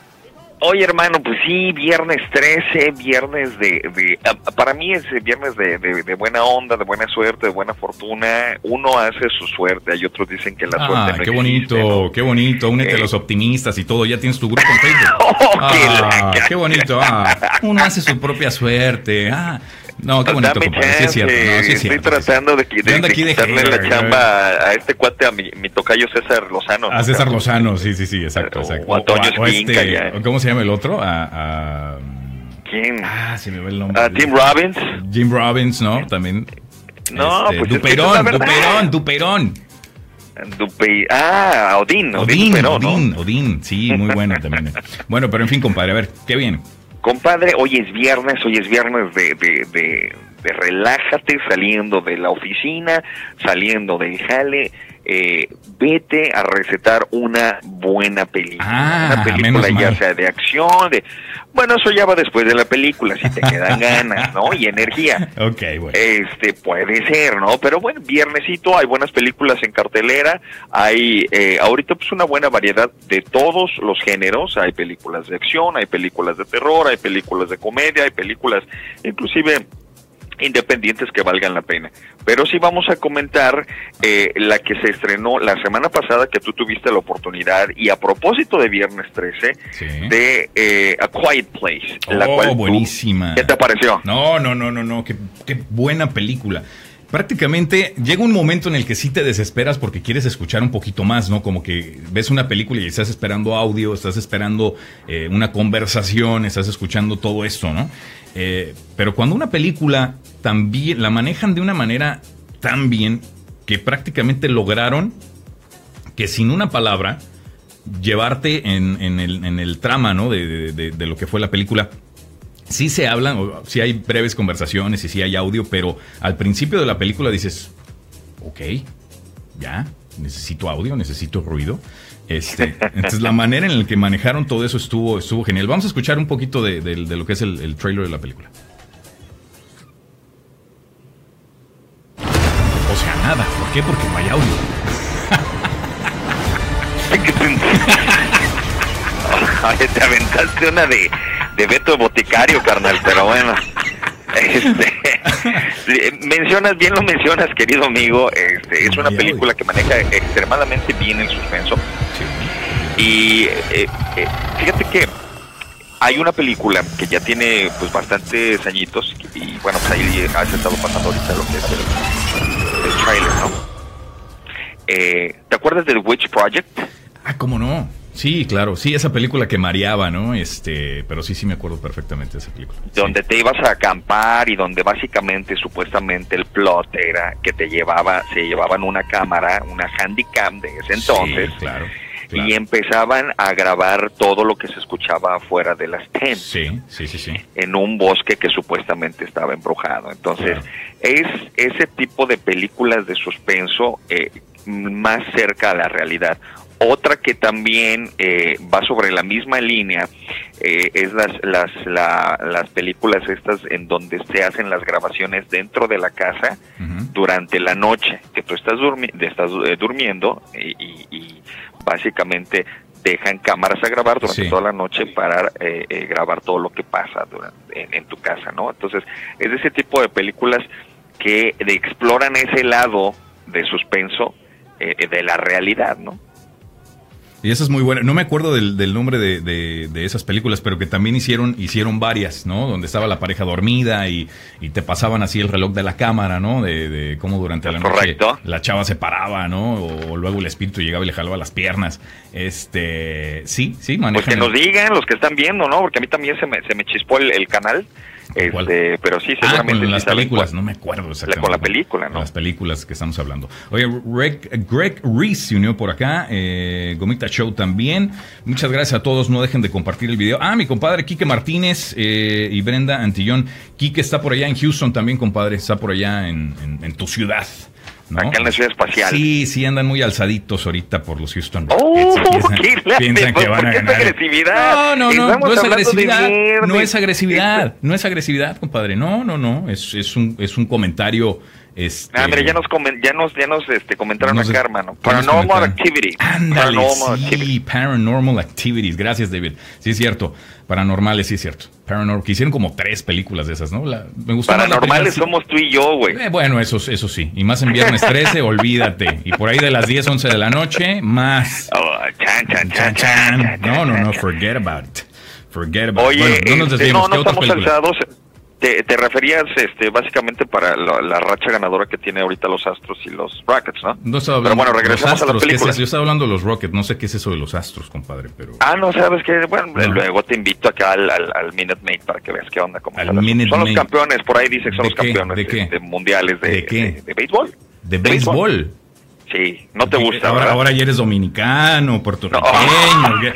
Oye, hermano, pues sí, viernes 13, viernes de... para mí es viernes de, de, buena onda, de buena suerte, de buena fortuna. Uno hace su suerte, hay otros dicen que la ah, suerte no qué bonito, qué bonito. Únete a los optimistas y todo. Ya tienes tu grupo en Facebook. oh, ah, qué bonito. Ah, uno hace su propia suerte. Ah, no, qué bonito, compadre. Sí es cierto. No, sí es Estoy tratando de, de, de, quitarle la chamba a este cuate, a mi, mi tocayo César Lozano. A César Lozano, sí, sí, sí, exacto. exacto. O, este, ¿Cómo se llama el otro? A, a... ¿Quién? Ah, se me ve el nombre. A Tim Robbins. Jim Robbins, ¿no? También. No, este, pues Duperón, Duperón, Duperón. Dupe ah, Odín, Odín, Odín, Odín, Odín, sí, muy bueno también. bueno, pero en fin, compadre, a ver, ¿qué viene? Compadre, hoy es viernes, hoy es viernes de, de, de, de relájate saliendo de la oficina, saliendo del jale, eh, vete a recetar una buena película. Ah, una película ya sea de acción, de... Bueno, eso ya va después de la película, si te quedan ganas, ¿no? Y energía. Ok, bueno. Este, puede ser, ¿no? Pero bueno, viernesito, hay buenas películas en cartelera, hay eh, ahorita pues una buena variedad de todos los géneros, hay películas de acción, hay películas de terror, hay películas de comedia, hay películas inclusive independientes que valgan la pena. Pero sí vamos a comentar eh, la que se estrenó la semana pasada que tú tuviste la oportunidad y a propósito de Viernes 13 de eh, A Quiet Place. la oh, cual buenísima. ¿Qué te pareció? No, no, no, no, no, qué, qué buena película prácticamente llega un momento en el que sí te desesperas porque quieres escuchar un poquito más, ¿no? Como que ves una película y estás esperando audio, estás esperando eh, una conversación, estás escuchando todo esto, ¿no? Eh, pero cuando una película también la manejan de una manera tan bien que prácticamente lograron que sin una palabra llevarte en, el, trama ¿no? de, lo que fue la película. Sí se hablan, sí hay breves conversaciones y sí hay audio, pero al principio de la película dices, ok, ya, necesito audio, necesito ruido. Este, entonces la manera en la que manejaron todo eso estuvo, estuvo genial. Vamos a escuchar un poquito de, lo que es el, el, trailer de la película. O sea, nada. ¿Por qué? Porque no hay audio. te aventaste una de, de Beto Boticario, carnal, pero bueno. Este, mencionas, bien lo mencionas, querido amigo, este, es una película que maneja extremadamente bien el suspenso. Y eh, eh, fíjate que hay una película que ya tiene pues bastantes añitos y bueno, pues ahí has estado pasando ahorita lo que es el, trailer, ¿no? Eh, ¿Te acuerdas del Witch Project? Ah, ¿cómo no? Sí, claro, sí, esa película que mareaba, ¿no? Este, pero sí, sí me acuerdo perfectamente de esa película. Donde te ibas a acampar y donde básicamente, supuestamente, el plot era que te llevaba, se llevaban una cámara, una handicam de ese entonces. claro. y empezaban a grabar todo lo que se escuchaba afuera de las tents. Sí, sí, sí, sí. En un bosque que supuestamente estaba embrujado. Entonces, es ese tipo de películas de suspenso eh, más cerca a la realidad. Otra que también eh, va sobre la misma línea eh, es las, las, las películas estas en donde se hacen las grabaciones dentro de la casa durante la noche, que tú estás, estás eh, durmiendo y, básicamente dejan cámaras a grabar durante toda la noche para grabar todo lo que pasa en, en, tu casa, ¿no? Entonces, es ese tipo de películas que exploran ese lado de suspenso de la realidad, ¿no? Y esa es muy buena. No me acuerdo del, nombre de, de, esas películas, pero que también hicieron, hicieron varias, ¿no? Donde estaba la pareja dormida y, te pasaban así el reloj de la cámara, ¿no? De, cómo durante la noche la chava se paraba, ¿no? O, luego el espíritu llegaba y le jalaba las piernas. Este, sí, sí, manejan. Pues que nos digan los que están viendo, ¿no? Porque a mí también se me, se me chispó el canal. Este, pero sí, ah, seguramente. con las películas, no me acuerdo exactamente. Con la película, ¿no? Las películas que estamos hablando. Oye, Greg, Greg Reese se unió por acá, eh, Gomita Show también. Muchas gracias a todos, no dejen de compartir el video. Ah, mi compadre Quique Martínez eh, y Brenda Antillón. Quique está por allá en Houston también, compadre, está por allá en, en tu ciudad. Acá en la ciudad espacial. Sí, sí, andan muy alzaditos ahorita por los Houston Rockets. Oh, piensan, que van a ganar. Es agresividad. No, no, no, no es agresividad. No es agresividad. No es agresividad, compadre. No, no, no. Es, es, un, es un comentario este, ah, ya nos, ya nos, ya nos este, comentaron acá, hermano. Paranormal Activity. Ándale, sí, Paranormal Activities. Gracias, David. Sí, es cierto. Paranormales, sí es cierto. Paranormal, que hicieron como tres películas de esas, ¿no? me gustó Paranormales somos tú y yo, güey. Eh, bueno, eso, eso sí. Y más en viernes 13, olvídate. Y por ahí de las 10, 11 de la noche, más. Oh, chan, chan, chan, chan, No, no, no, forget about it. Forget about it. Oye, bueno, no nos este, no, no estamos alzados te, te, referías este, básicamente para la, racha ganadora que tiene ahorita los Astros y los Rockets, ¿no? No estaba hablando pero bueno, regresamos a las películas. yo estaba hablando de los Rockets, no sé qué es eso de los Astros, compadre, pero... Ah, no, sabes que, bueno, luego te invito acá al, al, Minute Maid para que veas qué onda. Cómo son los campeones, por ahí dice que son los campeones ¿De, qué? de, mundiales de, ¿De, qué? de, béisbol. ¿De, béisbol? Sí, no te gusta, ahora, ahora ya eres dominicano, puertorriqueño. No.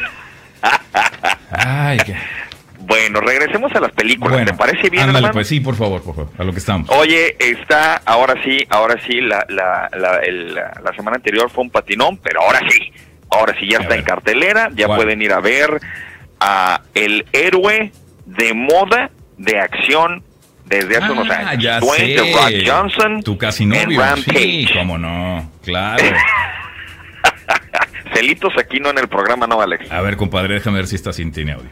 Ay, qué... Bueno, regresemos a las películas. ¿Te parece bien, Ándale, pues sí, por favor, por favor, a lo que estamos. Oye, está, ahora sí, ahora sí, la, la, la, la semana anterior fue un patinón, pero ahora sí, ahora sí ya está en cartelera, ya pueden ir a ver a el héroe de moda de acción desde hace unos ah, años. Ya Dwayne sé. Rock Johnson. Tu casi novio. Sí, cómo no, claro. Celitos aquí no en el programa, no, Alex. A ver, compadre, déjame ver si está sin tiene audio.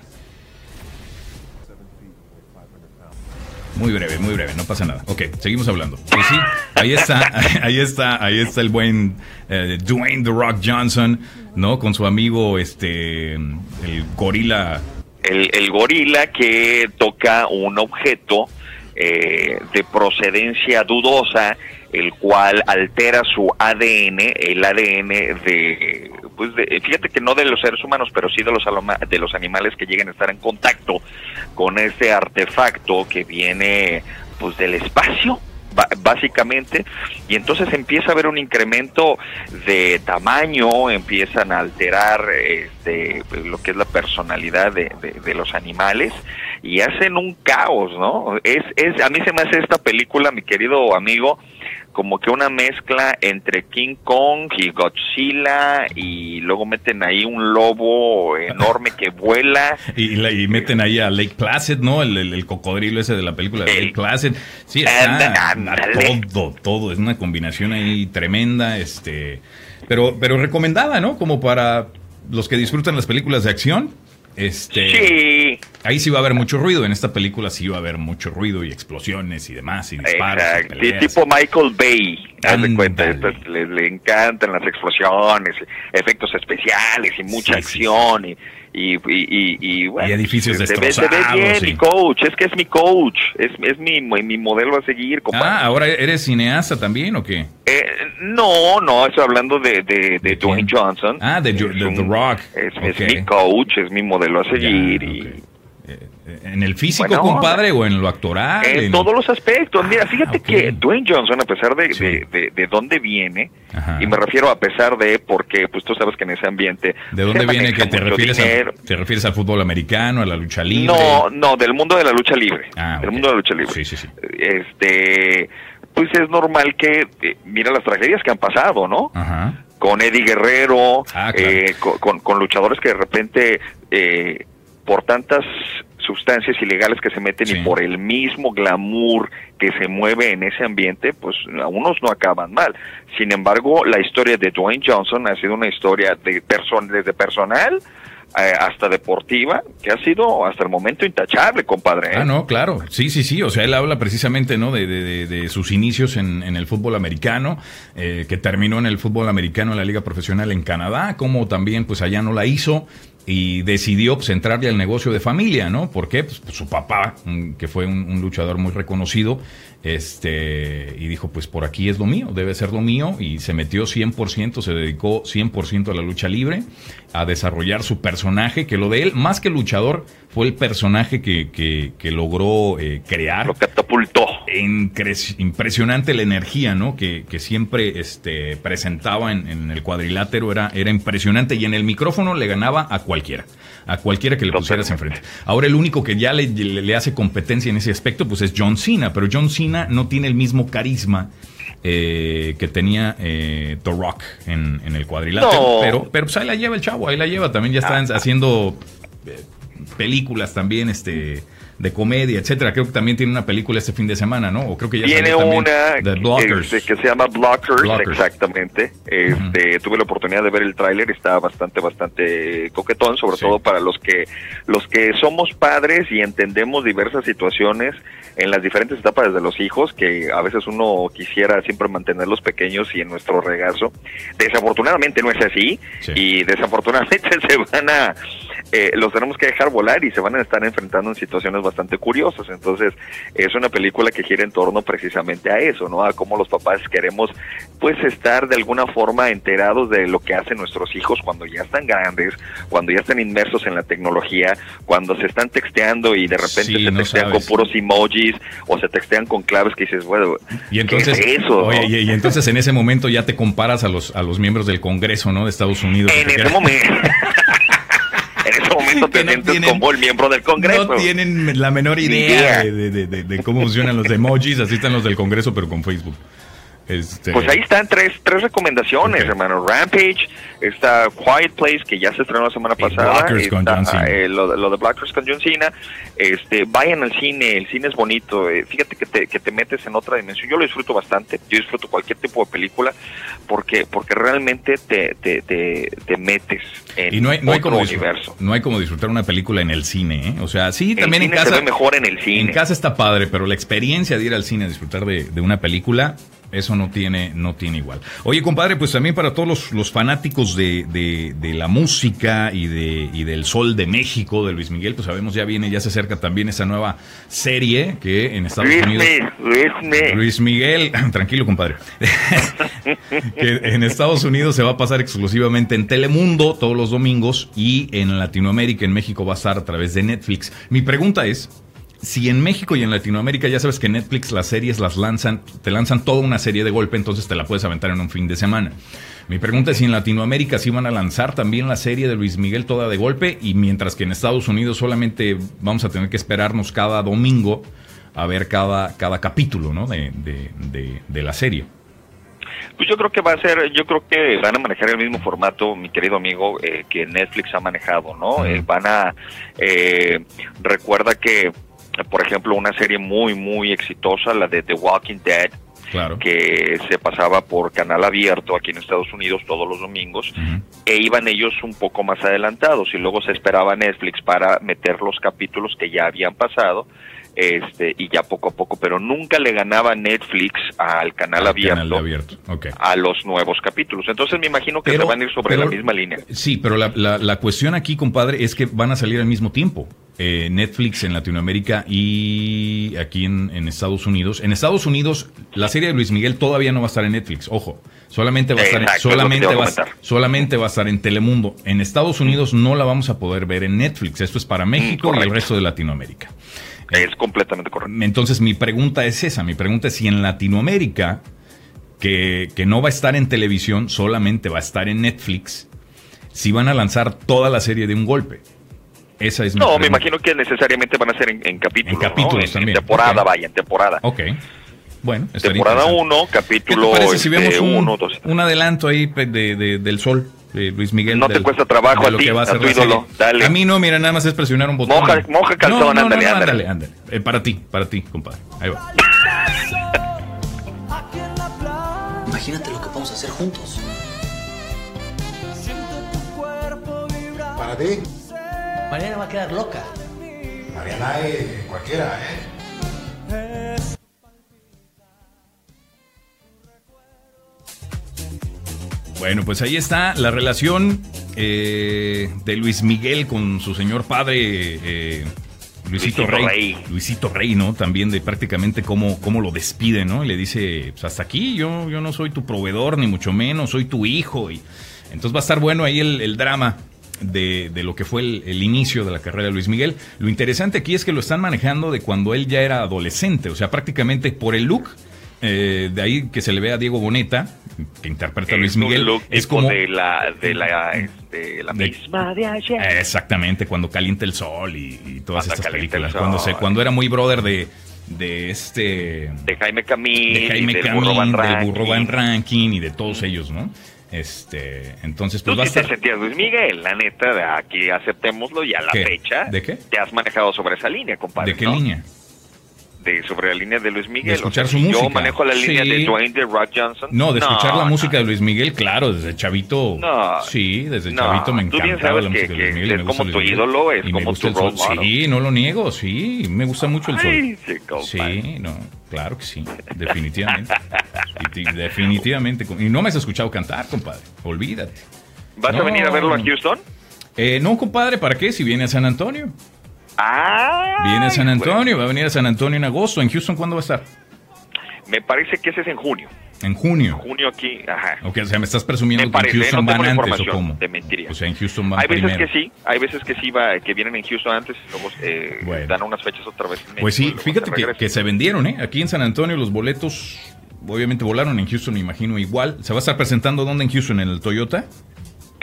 Muy breve, muy breve, no pasa nada. Ok, seguimos hablando. Pues sí, ahí está, ahí está, ahí está el buen eh, Dwayne The Rock Johnson, ¿no? Con su amigo, este, el gorila. El, el gorila que toca un objeto eh, de procedencia dudosa, el cual altera su ADN, el ADN de, pues de, fíjate que no de los seres humanos, pero sí de los, de los animales que lleguen a estar en contacto con ese artefacto que viene pues del espacio básicamente, y entonces empieza a haber un incremento de tamaño, empiezan a alterar este, lo que es la personalidad de, de, los animales y hacen un caos, ¿no? Es, es, a mí se me hace esta película, mi querido amigo, como que una mezcla entre King Kong y Godzilla y luego meten ahí un lobo enorme que vuela. y, y, meten ahí a Lake Placid, ¿no? El, cocodrilo ese de la película de Lake Placid. Sí, está todo, todo. Es una combinación ahí tremenda, este... Pero, pero recomendada, ¿no? Como para los que disfrutan las películas de acción este, sí. Ahí sí va a haber mucho ruido. En esta película sí va a haber mucho ruido y explosiones y demás y disparos. tipo Michael Bay. Haz cuenta, le, le, encantan las explosiones, efectos especiales y mucha acción. Y, y, y, y, bueno, y edificios destrozados. Se ve bien, mi coach, es que es mi coach, es, es mi, mi modelo a seguir. Compadre. Ah, ¿ahora eres cineasta también o qué? Eh, no, no, estoy hablando de, de, de, Dwayne Johnson. Ah, de, The Rock. Es, mi coach, es mi modelo a seguir y... ¿En el físico, compadre, o en lo actoral? En, todos los aspectos. Mira, fíjate ah, que Dwayne Johnson, a pesar de, de, de, dónde viene, y me refiero a pesar de, porque pues tú sabes que en ese ambiente... ¿De dónde viene que te refieres, te refieres al fútbol americano, a la lucha libre? No, no, del mundo de la lucha libre. Ah, del mundo de la lucha libre. Sí, sí, sí. Este, pues es normal que, eh, mira las tragedias que han pasado, ¿no? Ajá. Con Eddie Guerrero, ah, eh, con, con, luchadores que de repente... Eh, por tantas sustancias ilegales que se meten y por el mismo glamour que se mueve en ese ambiente, pues a unos no acaban mal. Sin embargo, la historia de Dwayne Johnson ha sido una historia de person desde personal eh, hasta deportiva, que ha sido hasta el momento intachable, compadre. ¿eh? Ah, no, claro. Sí, sí, sí. O sea, él habla precisamente ¿no? de, de, sus inicios en, en, el fútbol americano, eh, que terminó en el fútbol americano en la liga profesional en Canadá, como también pues allá no la hizo y decidió pues, entrarle al negocio de familia, ¿no? ¿Por qué? Pues, pues su papá, que fue un, luchador muy reconocido, este, y dijo, pues por aquí es lo mío, debe ser lo mío, y se metió 100%, se dedicó 100% a la lucha libre, a desarrollar su personaje, que lo de él, más que luchador, fue el personaje que, que, logró eh, crear. Lo catapultó. impresionante la energía, ¿no? Que, que siempre este, presentaba en, en, el cuadrilátero, era, era impresionante, y en el micrófono le ganaba a cualquiera a cualquiera que le pusieras enfrente. Ahora el único que ya le, le, hace competencia en ese aspecto pues es John Cena, pero John Cena no tiene el mismo carisma eh, que tenía eh, The Rock en, el cuadrilátero, pero, pero pues ahí la lleva el chavo, ahí la lleva, también ya están ah. haciendo eh, películas también, este de comedia, etcétera. Creo que también tiene una película este fin de semana, ¿no? O creo que ya tiene una este, que se llama Blockers, exactamente. Este, Tuve la oportunidad de ver el tráiler, está bastante, bastante coquetón, sobre todo para los que los que somos padres y entendemos diversas situaciones en las diferentes etapas de los hijos, que a veces uno quisiera siempre mantenerlos pequeños y en nuestro regazo. Desafortunadamente no es así y desafortunadamente se van a eh, los tenemos que dejar volar y se van a estar enfrentando en situaciones bastante curiosas. Entonces, es una película que gira en torno precisamente a eso, ¿no? A cómo los papás queremos, pues, estar de alguna forma enterados de lo que hacen nuestros hijos cuando ya están grandes, cuando ya están inmersos en la tecnología, cuando se están texteando y de repente se textean con puros emojis o se textean con claves que dices, bueno, y entonces, eso? y, entonces en ese momento ya te comparas a los, a los miembros del Congreso, ¿no? De Estados Unidos. En ese momento. ese momento te sientes como el miembro del Congreso. No tienen la menor idea de, cómo funcionan los emojis, así están los del Congreso, pero con Facebook. Este... Pues ahí están tres, tres recomendaciones, hermano. Rampage, está Quiet Place, que ya se estrenó la semana pasada. Eh, lo, de Blackers con John Cena. Este, vayan al cine, el cine es bonito. Eh, fíjate que te, que te metes en otra dimensión. Yo lo disfruto bastante. Yo disfruto cualquier tipo de película porque, porque realmente te, te, te, metes en y no hay, no hay como universo. No hay como disfrutar una película en el cine, ¿eh? O sea, sí, también en casa. Se ve mejor en el cine. En casa está padre, pero la experiencia de ir al cine a disfrutar de, de una película eso no tiene, no tiene igual. Oye, compadre, pues también para todos los, fanáticos de, de, la música y, de, y del Sol de México, de Luis Miguel, pues sabemos ya viene, ya se acerca también esa nueva serie que en Estados Unidos... Luis, Luis Miguel, tranquilo, compadre. que en Estados Unidos se va a pasar exclusivamente en Telemundo todos los domingos y en Latinoamérica, en México, va a estar a través de Netflix. Mi pregunta es, si en México y en Latinoamérica ya sabes que Netflix las series las lanzan, te lanzan toda una serie de golpe, entonces te la puedes aventar en un fin de semana. Mi pregunta es si en Latinoamérica sí van a lanzar también la serie de Luis Miguel toda de golpe y mientras que en Estados Unidos solamente vamos a tener que esperarnos cada domingo a ver cada, cada capítulo ¿no? de, de, la serie. Pues yo creo que va a ser, yo creo que van a manejar el mismo formato, mi querido amigo, eh, que Netflix ha manejado, ¿no? Eh, van a, eh, recuerda que por ejemplo, una serie muy, muy exitosa, la de The Walking Dead, que se pasaba por canal abierto aquí en Estados Unidos todos los domingos, e iban ellos un poco más adelantados y luego se esperaba Netflix para meter los capítulos que ya habían pasado. Este, y ya poco a poco, pero nunca le ganaba Netflix al canal abierto, a los nuevos capítulos. Entonces me imagino que se van a ir sobre la misma línea. Sí, pero la, la, la cuestión aquí, compadre, es que van a salir al mismo tiempo. Eh, Netflix en Latinoamérica y aquí en, Estados Unidos. En Estados Unidos, la serie de Luis Miguel todavía no va a estar en Netflix, ojo. Solamente va a estar, solamente, va, solamente va a estar en Telemundo. En Estados Unidos no la vamos a poder ver en Netflix. Esto es para México y el resto de Latinoamérica. Es completamente correcto. Entonces mi pregunta es esa, mi pregunta es si en Latinoamérica, que, que no va a estar en televisión, solamente va a estar en Netflix, si van a lanzar toda la serie de un golpe. Esa es no, me imagino que necesariamente van a ser en, capítulos. En capítulos también. En temporada, vaya, en temporada. Ok. Bueno, temporada 1, capítulo 1, un, adelanto ahí de, del sol? de Luis Miguel. No te cuesta trabajo a ti, a, tu ídolo. Dale. A mí no, mira, nada más es presionar un botón. Moja, moja calzón, ándale, ándale. ándale. Eh, para ti, para ti, compadre. Ahí va. Imagínate lo que podemos hacer juntos. Para ti. Mariana va a quedar loca. Mariana es cualquiera, ¿eh? Bueno, pues ahí está la relación eh, de Luis Miguel con su señor padre eh, Luisito, Rey. Luisito Rey, ¿no? También de prácticamente cómo, cómo lo despide, ¿no? Y le dice, pues hasta aquí, yo, yo no soy tu proveedor, ni mucho menos, soy tu hijo. Y entonces va a estar bueno ahí el drama de, lo que fue el, inicio de la carrera de Luis Miguel. Lo interesante aquí es que lo están manejando de cuando él ya era adolescente, o sea, prácticamente por el look. Eh, de ahí que se le ve a Diego Boneta, que interpreta a Luis Miguel. es como de la, de la, este, la misma de ayer. Exactamente, cuando calienta el sol y, todas estas películas. Cuando, se, cuando era muy brother de, de este de Jaime Camil, de Jaime Camil, del Burro Van Ranking y de todos ellos, ¿no? Este, entonces, pues va a estar... te Luis Miguel, la neta, de aquí aceptémoslo y a la fecha. ¿De qué? Te has manejado sobre esa línea, compadre. ¿De qué línea? De, sobre la línea de Luis Miguel. De escuchar su música. Yo manejo la línea de Dwayne The Rock Johnson. No, de escuchar la música de Luis Miguel, claro, desde chavito. No. Sí, desde chavito me encantaba la música de Luis Miguel. Es como tu ídolo, es como tu Sí, no lo niego, sí, me gusta mucho el sol. Sí, no, claro que sí, definitivamente. definitivamente. Y no me has escuchado cantar, compadre. Olvídate. ¿Vas a venir a verlo a Houston? Eh, no, compadre, ¿para qué? Si viene a San Antonio. Ah. Viene a San Antonio, va a venir a San Antonio en agosto. ¿En Houston cuándo va a estar? Me parece que ese es en junio. En junio. junio aquí, ajá. Ok, o sea, me estás presumiendo que en Houston van antes o cómo. De mentiría. O sea, en Houston van Hay veces primero. que sí, hay veces que sí va, que vienen en Houston antes, luego eh, dan unas fechas otra vez. En pues sí, fíjate que, que, se vendieron, ¿eh? Aquí en San Antonio los boletos, obviamente volaron en Houston, me imagino igual. ¿Se va a estar presentando dónde en Houston? ¿En el Toyota?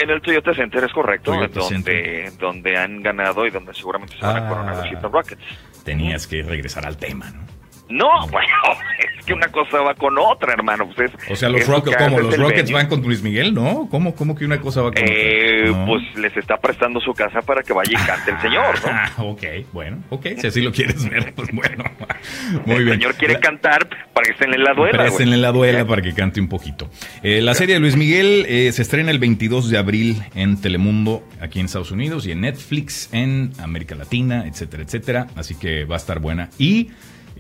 En el Toyota Center es correcto, donde, donde han ganado y donde seguramente se van a coronar los Houston Rockets. Tenías que regresar al tema, ¿no? No, bueno, es que una cosa va con otra, hermano. Pues o sea, los Rockets, ¿cómo? ¿Los Rockets van con Luis Miguel? ¿No? ¿Cómo, cómo que una cosa va con eh, Pues les está prestando su casa para que vaya y cante el señor, ¿no? Ah, ok, bueno, ok, si así lo quieres ver, pues bueno. Muy el bien. El señor quiere cantar para que estén en la duela. Estén en la duela para que cante un poquito. Eh, la serie de Luis Miguel eh, se estrena el 22 de abril en Telemundo, aquí en Estados Unidos, y en Netflix, en América Latina, etcétera, etcétera. Así que va a estar buena. Y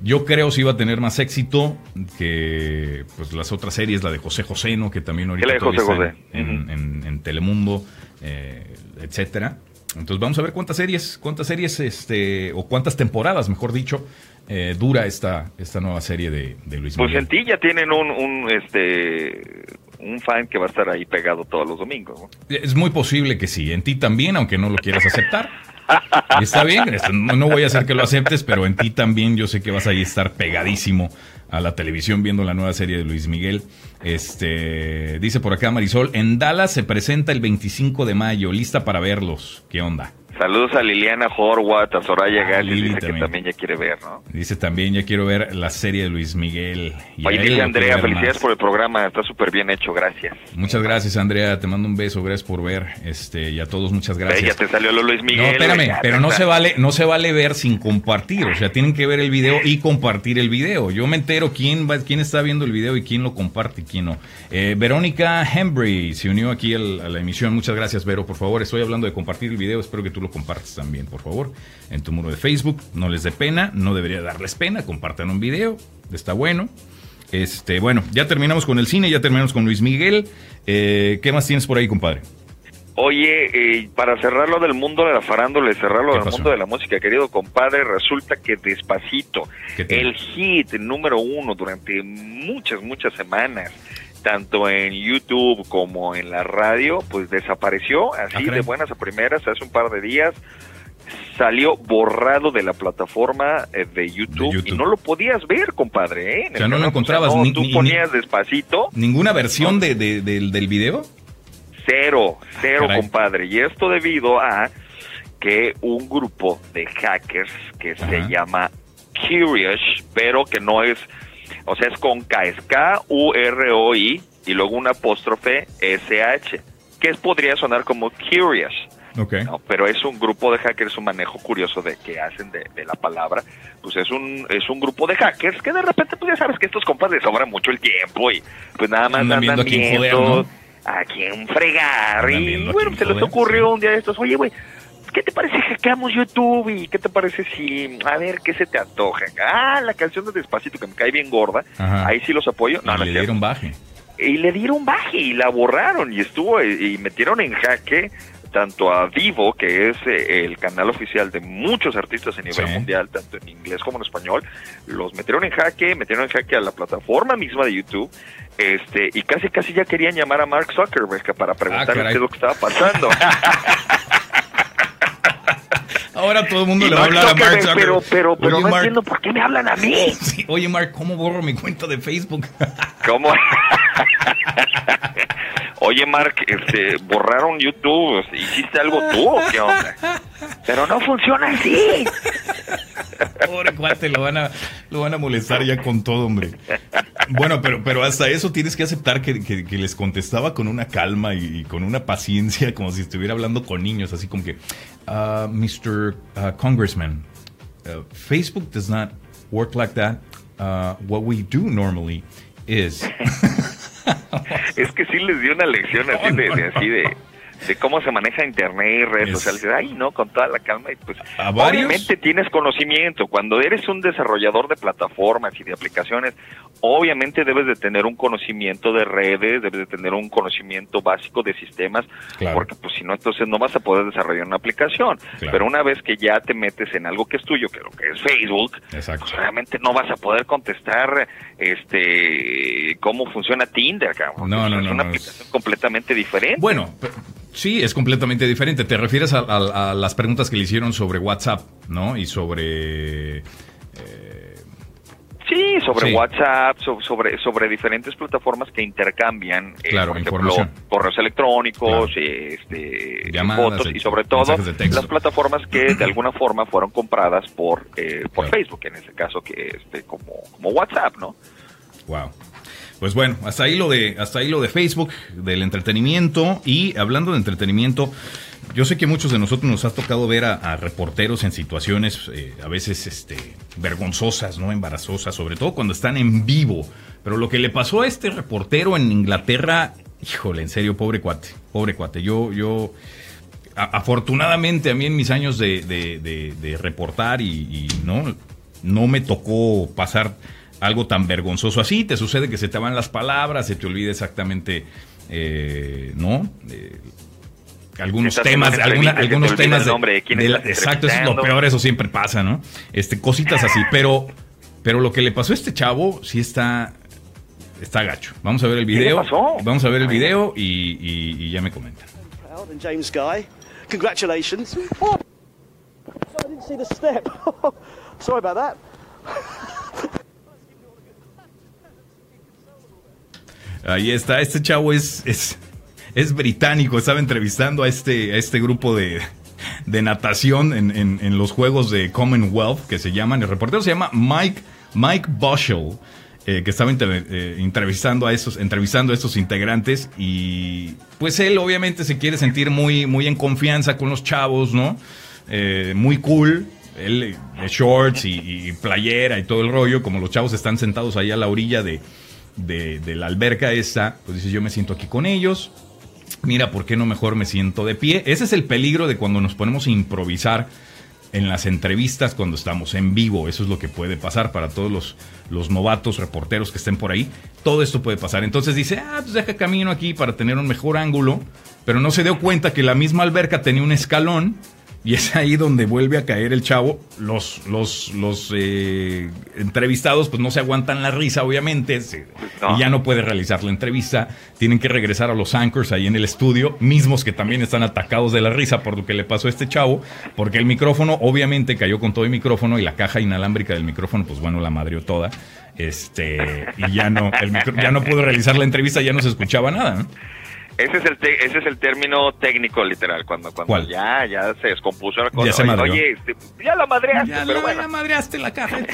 yo creo si iba a tener más éxito que pues las otras series, la de José José, ¿no? Que también ahorita José En, Telemundo, eh, etcétera. Entonces vamos a ver cuántas series, cuántas series, este, o cuántas temporadas, mejor dicho, eh, dura esta, esta nueva serie de, Luis Miguel. Pues en ti ya tienen un, un, este, un fan que va a estar ahí pegado todos los domingos. Es muy posible que sí, en ti también, aunque no lo quieras aceptar. Está bien, no voy a hacer que lo aceptes, pero en ti también yo sé que vas a estar pegadísimo a la televisión viendo la nueva serie de Luis Miguel. Este, dice por acá Marisol, en Dallas se presenta el 25 de mayo, lista para verlos. ¿Qué onda? Saludos a Liliana Horwath, a Soraya ah, dice que también ya quiere ver, ¿no? Dice también ya quiero ver la serie de Luis Miguel. Y dice Andrea, felicidades por el programa, está súper bien hecho, gracias. Muchas gracias Andrea, te mando un beso, gracias por ver, este, y a todos muchas gracias. Ya te salió lo Luis Miguel. No, espérame, pero no se vale, no se vale ver sin compartir, o sea, tienen que ver el video y compartir el video. Yo me entero quién va, quién está viendo el video y quién lo comparte y quién no. Eh, Verónica Hembry se unió aquí a la emisión, muchas gracias Vero, por favor, estoy hablando de compartir el video, espero que tú lo compartas también, por favor, en tu muro de Facebook. No les dé pena, no debería darles pena, compartan un video, está bueno. Este, bueno, ya terminamos con el cine, ya terminamos con Luis Miguel. Eh, ¿Qué más tienes por ahí, compadre? Oye, eh, para cerrarlo del mundo de la farándula y cerrarlo del mundo de la música, querido compadre, resulta que Despacito, el hit número uno durante muchas, muchas semanas, tanto en YouTube como en la radio, pues desapareció así ah, de buenas a primeras hace un par de días. Salió borrado de la plataforma eh, de YouTube, y no lo podías ver, compadre. ¿eh? O sea, no lo encontrabas. ni, tú ponías despacito. ¿Ninguna versión de, del, del video? Cero, cero, compadre. Y esto debido a que un grupo de hackers que se llama Curious, pero que no es, o sea, es con K, es K-U-R-O-I y luego una apóstrofe S-H, que podría sonar como Curious. Okay. pero es un grupo de hackers, un manejo curioso de que hacen de, la palabra. Pues es un es un grupo de hackers que de repente, pues ya sabes que estos compas les sobra mucho el tiempo y pues nada más andan, viendo, viendo a quién fregar. Y bueno, se les ocurrió un día de estos, oye, güey, ¿qué te parece si hackeamos YouTube? ¿Y qué te parece si, a ver, qué se te antoja? Ah, la canción de Despacito que me cae bien gorda, ahí sí los apoyo. No, le dieron baje. Y le dieron baje y la borraron y estuvo y metieron en jaque tanto a Vivo, que es eh, el canal oficial de muchos artistas a nivel mundial, tanto en inglés como en español, los metieron en jaque, metieron en jaque a la plataforma misma de YouTube, este, y casi casi ya querían llamar a Mark Zuckerberg para preguntarle ah, qué es lo que estaba pasando. Ahora todo el mundo le va a hablar a Mark Zuckerberg. Pero, pero, pero no entiendo por qué me hablan a mí. Oye, Mark, ¿cómo borro mi cuenta de Facebook? ¿Cómo? Oye, Mark, este, borraron YouTube, ¿hiciste algo tú o qué onda? Pero no funciona así. Pobre cuate, lo van a, lo van a molestar ya con todo, hombre. Bueno, pero, pero hasta eso tienes que aceptar que, les contestaba con una calma y, con una paciencia, como si estuviera hablando con niños, así como que, uh, Mr. Uh, Congressman, uh, Facebook does not work like that. Uh, what we do normally is es que sí les dio una lección así de, así de de cómo se maneja internet y redes sociales. Ay, no, con toda la calma. Y pues, obviamente tienes conocimiento. Cuando eres un desarrollador de plataformas y de aplicaciones, obviamente debes de tener un conocimiento de redes, debes de tener un conocimiento básico de sistemas, porque pues si no, entonces no vas a poder desarrollar una aplicación. Pero una vez que ya te metes en algo que es tuyo, que lo que es Facebook, pues obviamente no vas a poder contestar este cómo funciona Tinder, cabrón. No, no, es una aplicación completamente diferente. Bueno, Sí, es completamente diferente. Te refieres a, las preguntas que le hicieron sobre WhatsApp, ¿no? Y sobre... Eh, sí, sobre WhatsApp, sobre, sobre diferentes plataformas que intercambian, eh, claro, información. correos electrónicos, este, fotos y sobre todo las plataformas que de alguna forma fueron compradas por, eh, por Facebook, en ese caso que este, como, como WhatsApp, ¿no? Wow. Pues bueno, hasta ahí lo de, hasta ahí lo de Facebook, del entretenimiento. Y hablando de entretenimiento, yo sé que muchos de nosotros nos ha tocado ver a, reporteros en situaciones eh, a veces este, vergonzosas, ¿no? Embarazosas, sobre todo cuando están en vivo. Pero lo que le pasó a este reportero en Inglaterra, híjole, en serio, pobre cuate, pobre cuate. Yo, yo, afortunadamente a mí en mis años de, reportar y, y, no, no me tocó pasar algo tan vergonzoso así, te sucede que se te van las palabras, se te olvida exactamente, eh, ¿no? Eh, algunos temas, algunos temas de, exacto, eso es lo peor, eso siempre pasa, ¿no? Este, cositas así, pero, pero lo que le pasó a este chavo sí está, está gacho. Vamos a ver el video, vamos a ver el video y, y, ya me comentan. James Guy, congratulations. Oh, I didn't see the step. Sorry about that. Ahí está, este chavo es, es, es británico, estaba entrevistando a este, a este grupo de, de natación en, en, los Juegos de Commonwealth, que se llaman, el reportero se llama Mike, Mike Bushell, eh, que estaba eh, entrevistando, a estos, a integrantes y pues él obviamente se quiere sentir muy, muy en confianza con los chavos, ¿no? Eh, muy cool, él de shorts y, playera y todo el rollo, como los chavos están sentados ahí a la orilla de, de, la alberca esta, pues dices, yo me siento aquí con ellos. Mira, ¿por qué no mejor me siento de pie? Ese es el peligro de cuando nos ponemos a improvisar en las entrevistas cuando estamos en vivo. Eso es lo que puede pasar para todos los, los novatos reporteros que estén por ahí. Todo esto puede pasar. Entonces dice, ah, pues deja camino aquí para tener un mejor ángulo pero no se dio cuenta que la misma alberca tenía un escalón y es ahí donde vuelve a caer el chavo. Los, los, los eh, entrevistados pues no se aguantan la risa, obviamente, y ya no puede realizar la entrevista. Tienen que regresar a los anchors ahí en el estudio, mismos que también están atacados de la risa por lo que le pasó a este chavo, porque el micrófono obviamente cayó con todo el micrófono y la caja inalámbrica del micrófono, pues bueno, la madrió toda. Este, y ya no, ya no pudo realizar la entrevista, ya no se escuchaba nada. Ese es el ese es el término técnico literal cuando cuando ya ya se descompuso la cosa. Ya se Oye, este, ya la madreaste, ya pero la, bueno. madreaste la caja.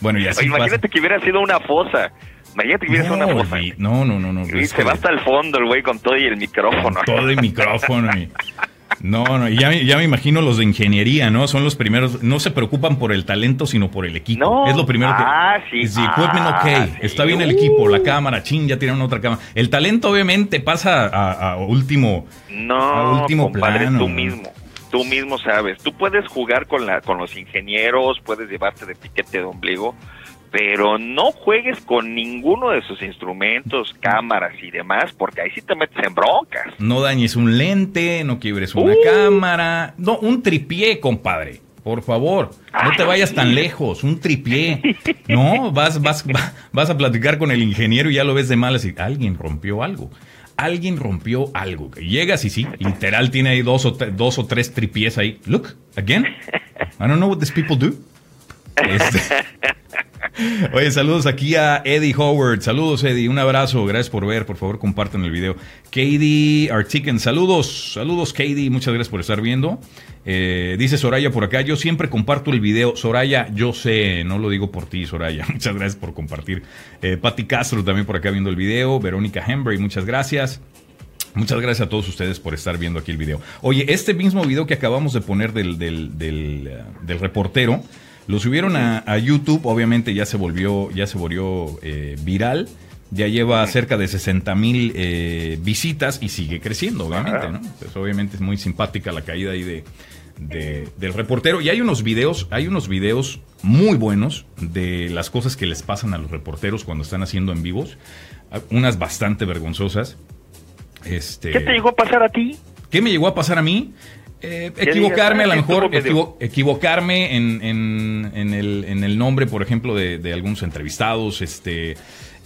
bueno, y así Imagínate que hubiera sido una fosa. Imagínate que hubiera sido una fosa. No, no, no, no. Y se va hasta el fondo el güey con todo y el micrófono. todo el micrófono. Y... No, no, ya, ya me imagino los de ingeniería, ¿no? Son los primeros, no se preocupan por el talento, sino por el equipo. No. Es lo primero que... Ah, sí. Es equipment ah, ok, está bien el equipo, la cámara, ching, ya tienen otra cámara. El talento obviamente pasa a, último, no, a último plano. tú mismo. Tú mismo sabes, tú puedes jugar con la con los ingenieros, puedes llevarte de piquete de ombligo, pero no juegues con ninguno de sus instrumentos, cámaras y demás, porque ahí sí te metes en broncas. No dañes un lente, no quiebres una uh. cámara, no, un tripié, compadre. Por favor, no te vayas tan lejos, un tripié. No, vas, vas, vas a platicar con el ingeniero y ya lo ves de mal así, alguien rompió algo. Alguien rompió algo. Llegas y sí, literal tiene ahí dos o, dos o tres tripiés ahí. Look, again. I don't know what these people do. Este, Oye, saludos aquí a Eddie Howard. Saludos, Eddie. Un abrazo. Gracias por ver. Por favor, compartan el video. Katie Artiken. Saludos. Saludos, Katie. Muchas gracias por estar viendo. Eh, dice Soraya por acá. Yo siempre comparto el video. Soraya, yo sé. No lo digo por ti, Soraya. Muchas gracias por compartir. Eh, Patti Castro también por acá viendo el video. Verónica Hembray. Muchas gracias. Muchas gracias a todos ustedes por estar viendo aquí el video. Oye, este mismo video que acabamos de poner del, del, del, eh, del reportero lo subieron a, YouTube, obviamente ya se volvió, ya se volvió eh, viral. Ya lleva cerca de 60 mil eh, visitas y sigue creciendo, obviamente, ¿no? Pues obviamente es muy simpática la caída ahí de, del reportero. Y hay unos videos, hay unos videos muy buenos de las cosas que les pasan a los reporteros cuando están haciendo en vivos. Unas bastante vergonzosas. Este, ¿Qué te llegó a pasar a ti? ¿Qué me llegó a pasar a mí? Eh, equivocarme, a lo mejor, equivocarme en, en, el, en el nombre, por ejemplo, de, algunos entrevistados, este,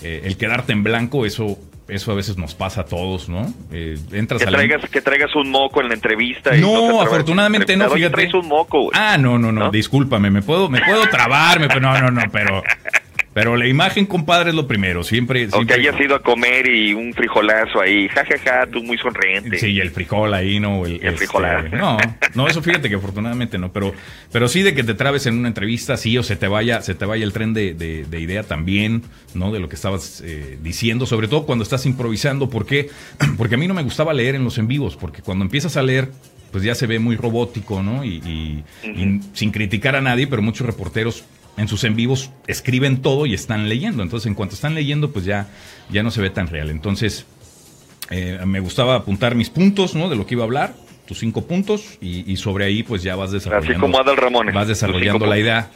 eh, el quedarte en blanco, eso eso a veces nos pasa a todos, ¿no? Eh, entras que, traigas, que traigas un moco en la entrevista. no, afortunadamente no, fíjate. Traes un moco, Ah, no, no, no, discúlpame, me puedo, me puedo trabarme, pero no, no, no, pero pero la imagen, compadre, es lo primero. Siempre. Aunque hayas ido a comer y un frijolazo ahí, jajaja, ja, ja, tú muy sonriente. Sí, el frijol ahí, ¿no? El, el frijolazo. Este, no, no, eso fíjate que afortunadamente no. Pero, pero sí de que te trabes en una entrevista, sí, o se te vaya, se te vaya el tren de, de, idea también, ¿no? De lo que estabas eh, diciendo, sobre todo cuando estás improvisando. ¿Por qué? Porque a mí no me gustaba leer en los en vivos, porque cuando empiezas a leer pues ya se ve muy robótico, ¿no? y, sin criticar a nadie, pero muchos reporteros en sus en vivos escriben todo y están leyendo. Entonces, en cuanto están leyendo, pues ya, ya no se ve tan real. Entonces, eh, me gustaba apuntar mis puntos, ¿no? De lo que iba a hablar, tus cinco puntos, y, sobre ahí, pues ya vas desarrollando. Así como Adal Ramones. Vas desarrollando la idea.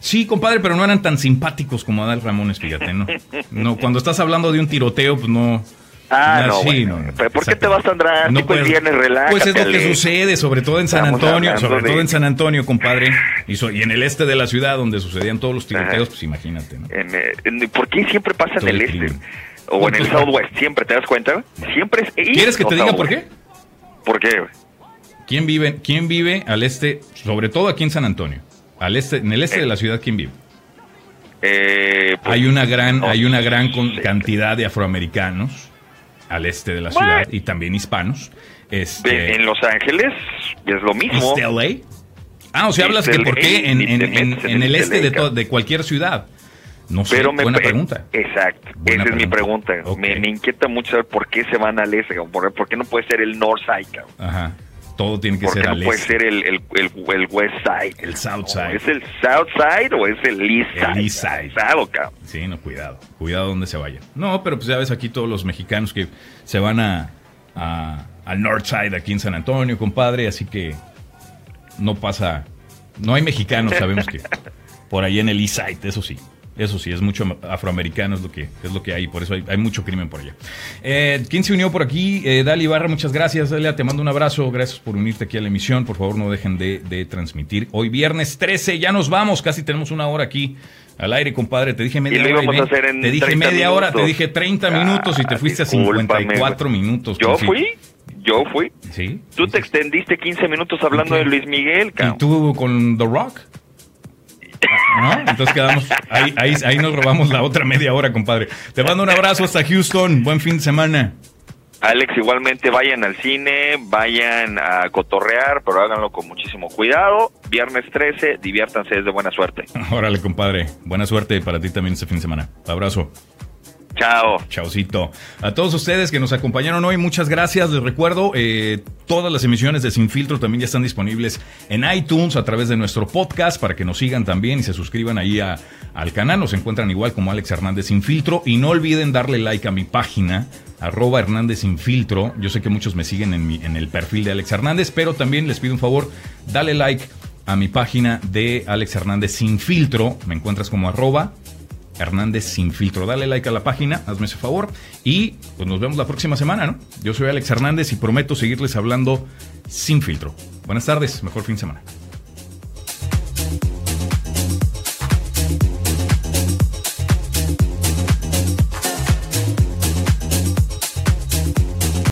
Sí, compadre, pero no eran tan simpáticos como Adal Ramones, fíjate, ¿no? No, cuando estás hablando de un tiroteo, pues no, Ah, no, ¿Por qué te vas tan drástico no, pues, viernes? Pues es lo que sucede, sobre todo en San Antonio, sobre todo en San Antonio, compadre, y, y, en el este de la ciudad donde sucedían todos los tiroteos, pues imagínate, ¿no? Eh, ¿Por qué siempre pasa en el, este? O en el Southwest, siempre, ¿te das cuenta? Siempre es ¿Quieres que te diga por qué? ¿Por qué? ¿Quién vive, ¿Quién vive al este, sobre todo aquí en San Antonio? Al este, en el este de la ciudad, ¿quién vive? Eh, pues, hay una gran, hay una gran cantidad de afroamericanos al este de la ciudad y también hispanos. Este, en Los Ángeles es lo mismo. ¿Es LA? Ah, o sea, hablas que por qué en, el este de, de cualquier ciudad. No sé, Pero buena pregunta. Exacto, esa es mi pregunta. Me, inquieta mucho saber por qué se van al este, por, qué no puede ser el North Side, Ajá. Todo tiene que ser no puede ser el, el, el, West Side? El South Side. ¿Es el South Side o es el East Side? El East Side. Sí, no, cuidado. Cuidado donde se vayan. No, pero pues ya ves aquí todos los mexicanos que se van a, al North Side aquí en San Antonio, compadre, así que no pasa... No hay mexicanos, sabemos que por ahí en el East Side, eso sí. Eso sí, es mucho afroamericano, es lo que, es lo que hay, por eso hay, mucho crimen por allá. Eh, ¿Quién se unió por aquí? Eh, Dali Barra, muchas gracias. Dalia, te mando un abrazo. Gracias por unirte aquí a la emisión. Por favor, no dejen de, transmitir. Hoy viernes 13, ya nos vamos, casi tenemos una hora aquí al aire, compadre. Te dije media hora. te dije media hora, te dije 30 minutos y te fuiste a 54 minutos. ¿Yo fui? Yo fui. Sí. Tú te extendiste 15 minutos hablando de Luis Miguel, ¿Y tú con The Rock? Entonces quedamos, ahí, ahí, ahí nos robamos la otra media hora, compadre. Te mando un abrazo hasta Houston, buen fin de semana. Alex, igualmente vayan al cine, vayan a cotorrear, pero háganlo con muchísimo cuidado. Viernes 13, diviértanse, es de buena suerte. Órale, compadre. Buena suerte para ti también este fin de semana. Abrazo. Chao. Chaucito. A todos ustedes que nos acompañaron hoy, muchas gracias. Les recuerdo, eh, todas las emisiones de Sin Filtro también ya están disponibles en iTunes a través de nuestro podcast para que nos sigan también y se suscriban ahí al canal. Nos encuentran igual como Alex Hernández Sin Filtro. Y no olviden darle like a mi página, arroba Hernández Sin Filtro. Yo sé que muchos me siguen en, en el perfil de Alex Hernández, pero también les pido un favor, dale like a mi página de Alex Hernández Sin Filtro. Me encuentras como arroba Hernández Sin Filtro. Dale like a la página, hazme ese favor. Y pues nos vemos la próxima semana, ¿no? Yo soy Alex Hernández y prometo seguirles hablando sin filtro. Buenas tardes, mejor fin de semana.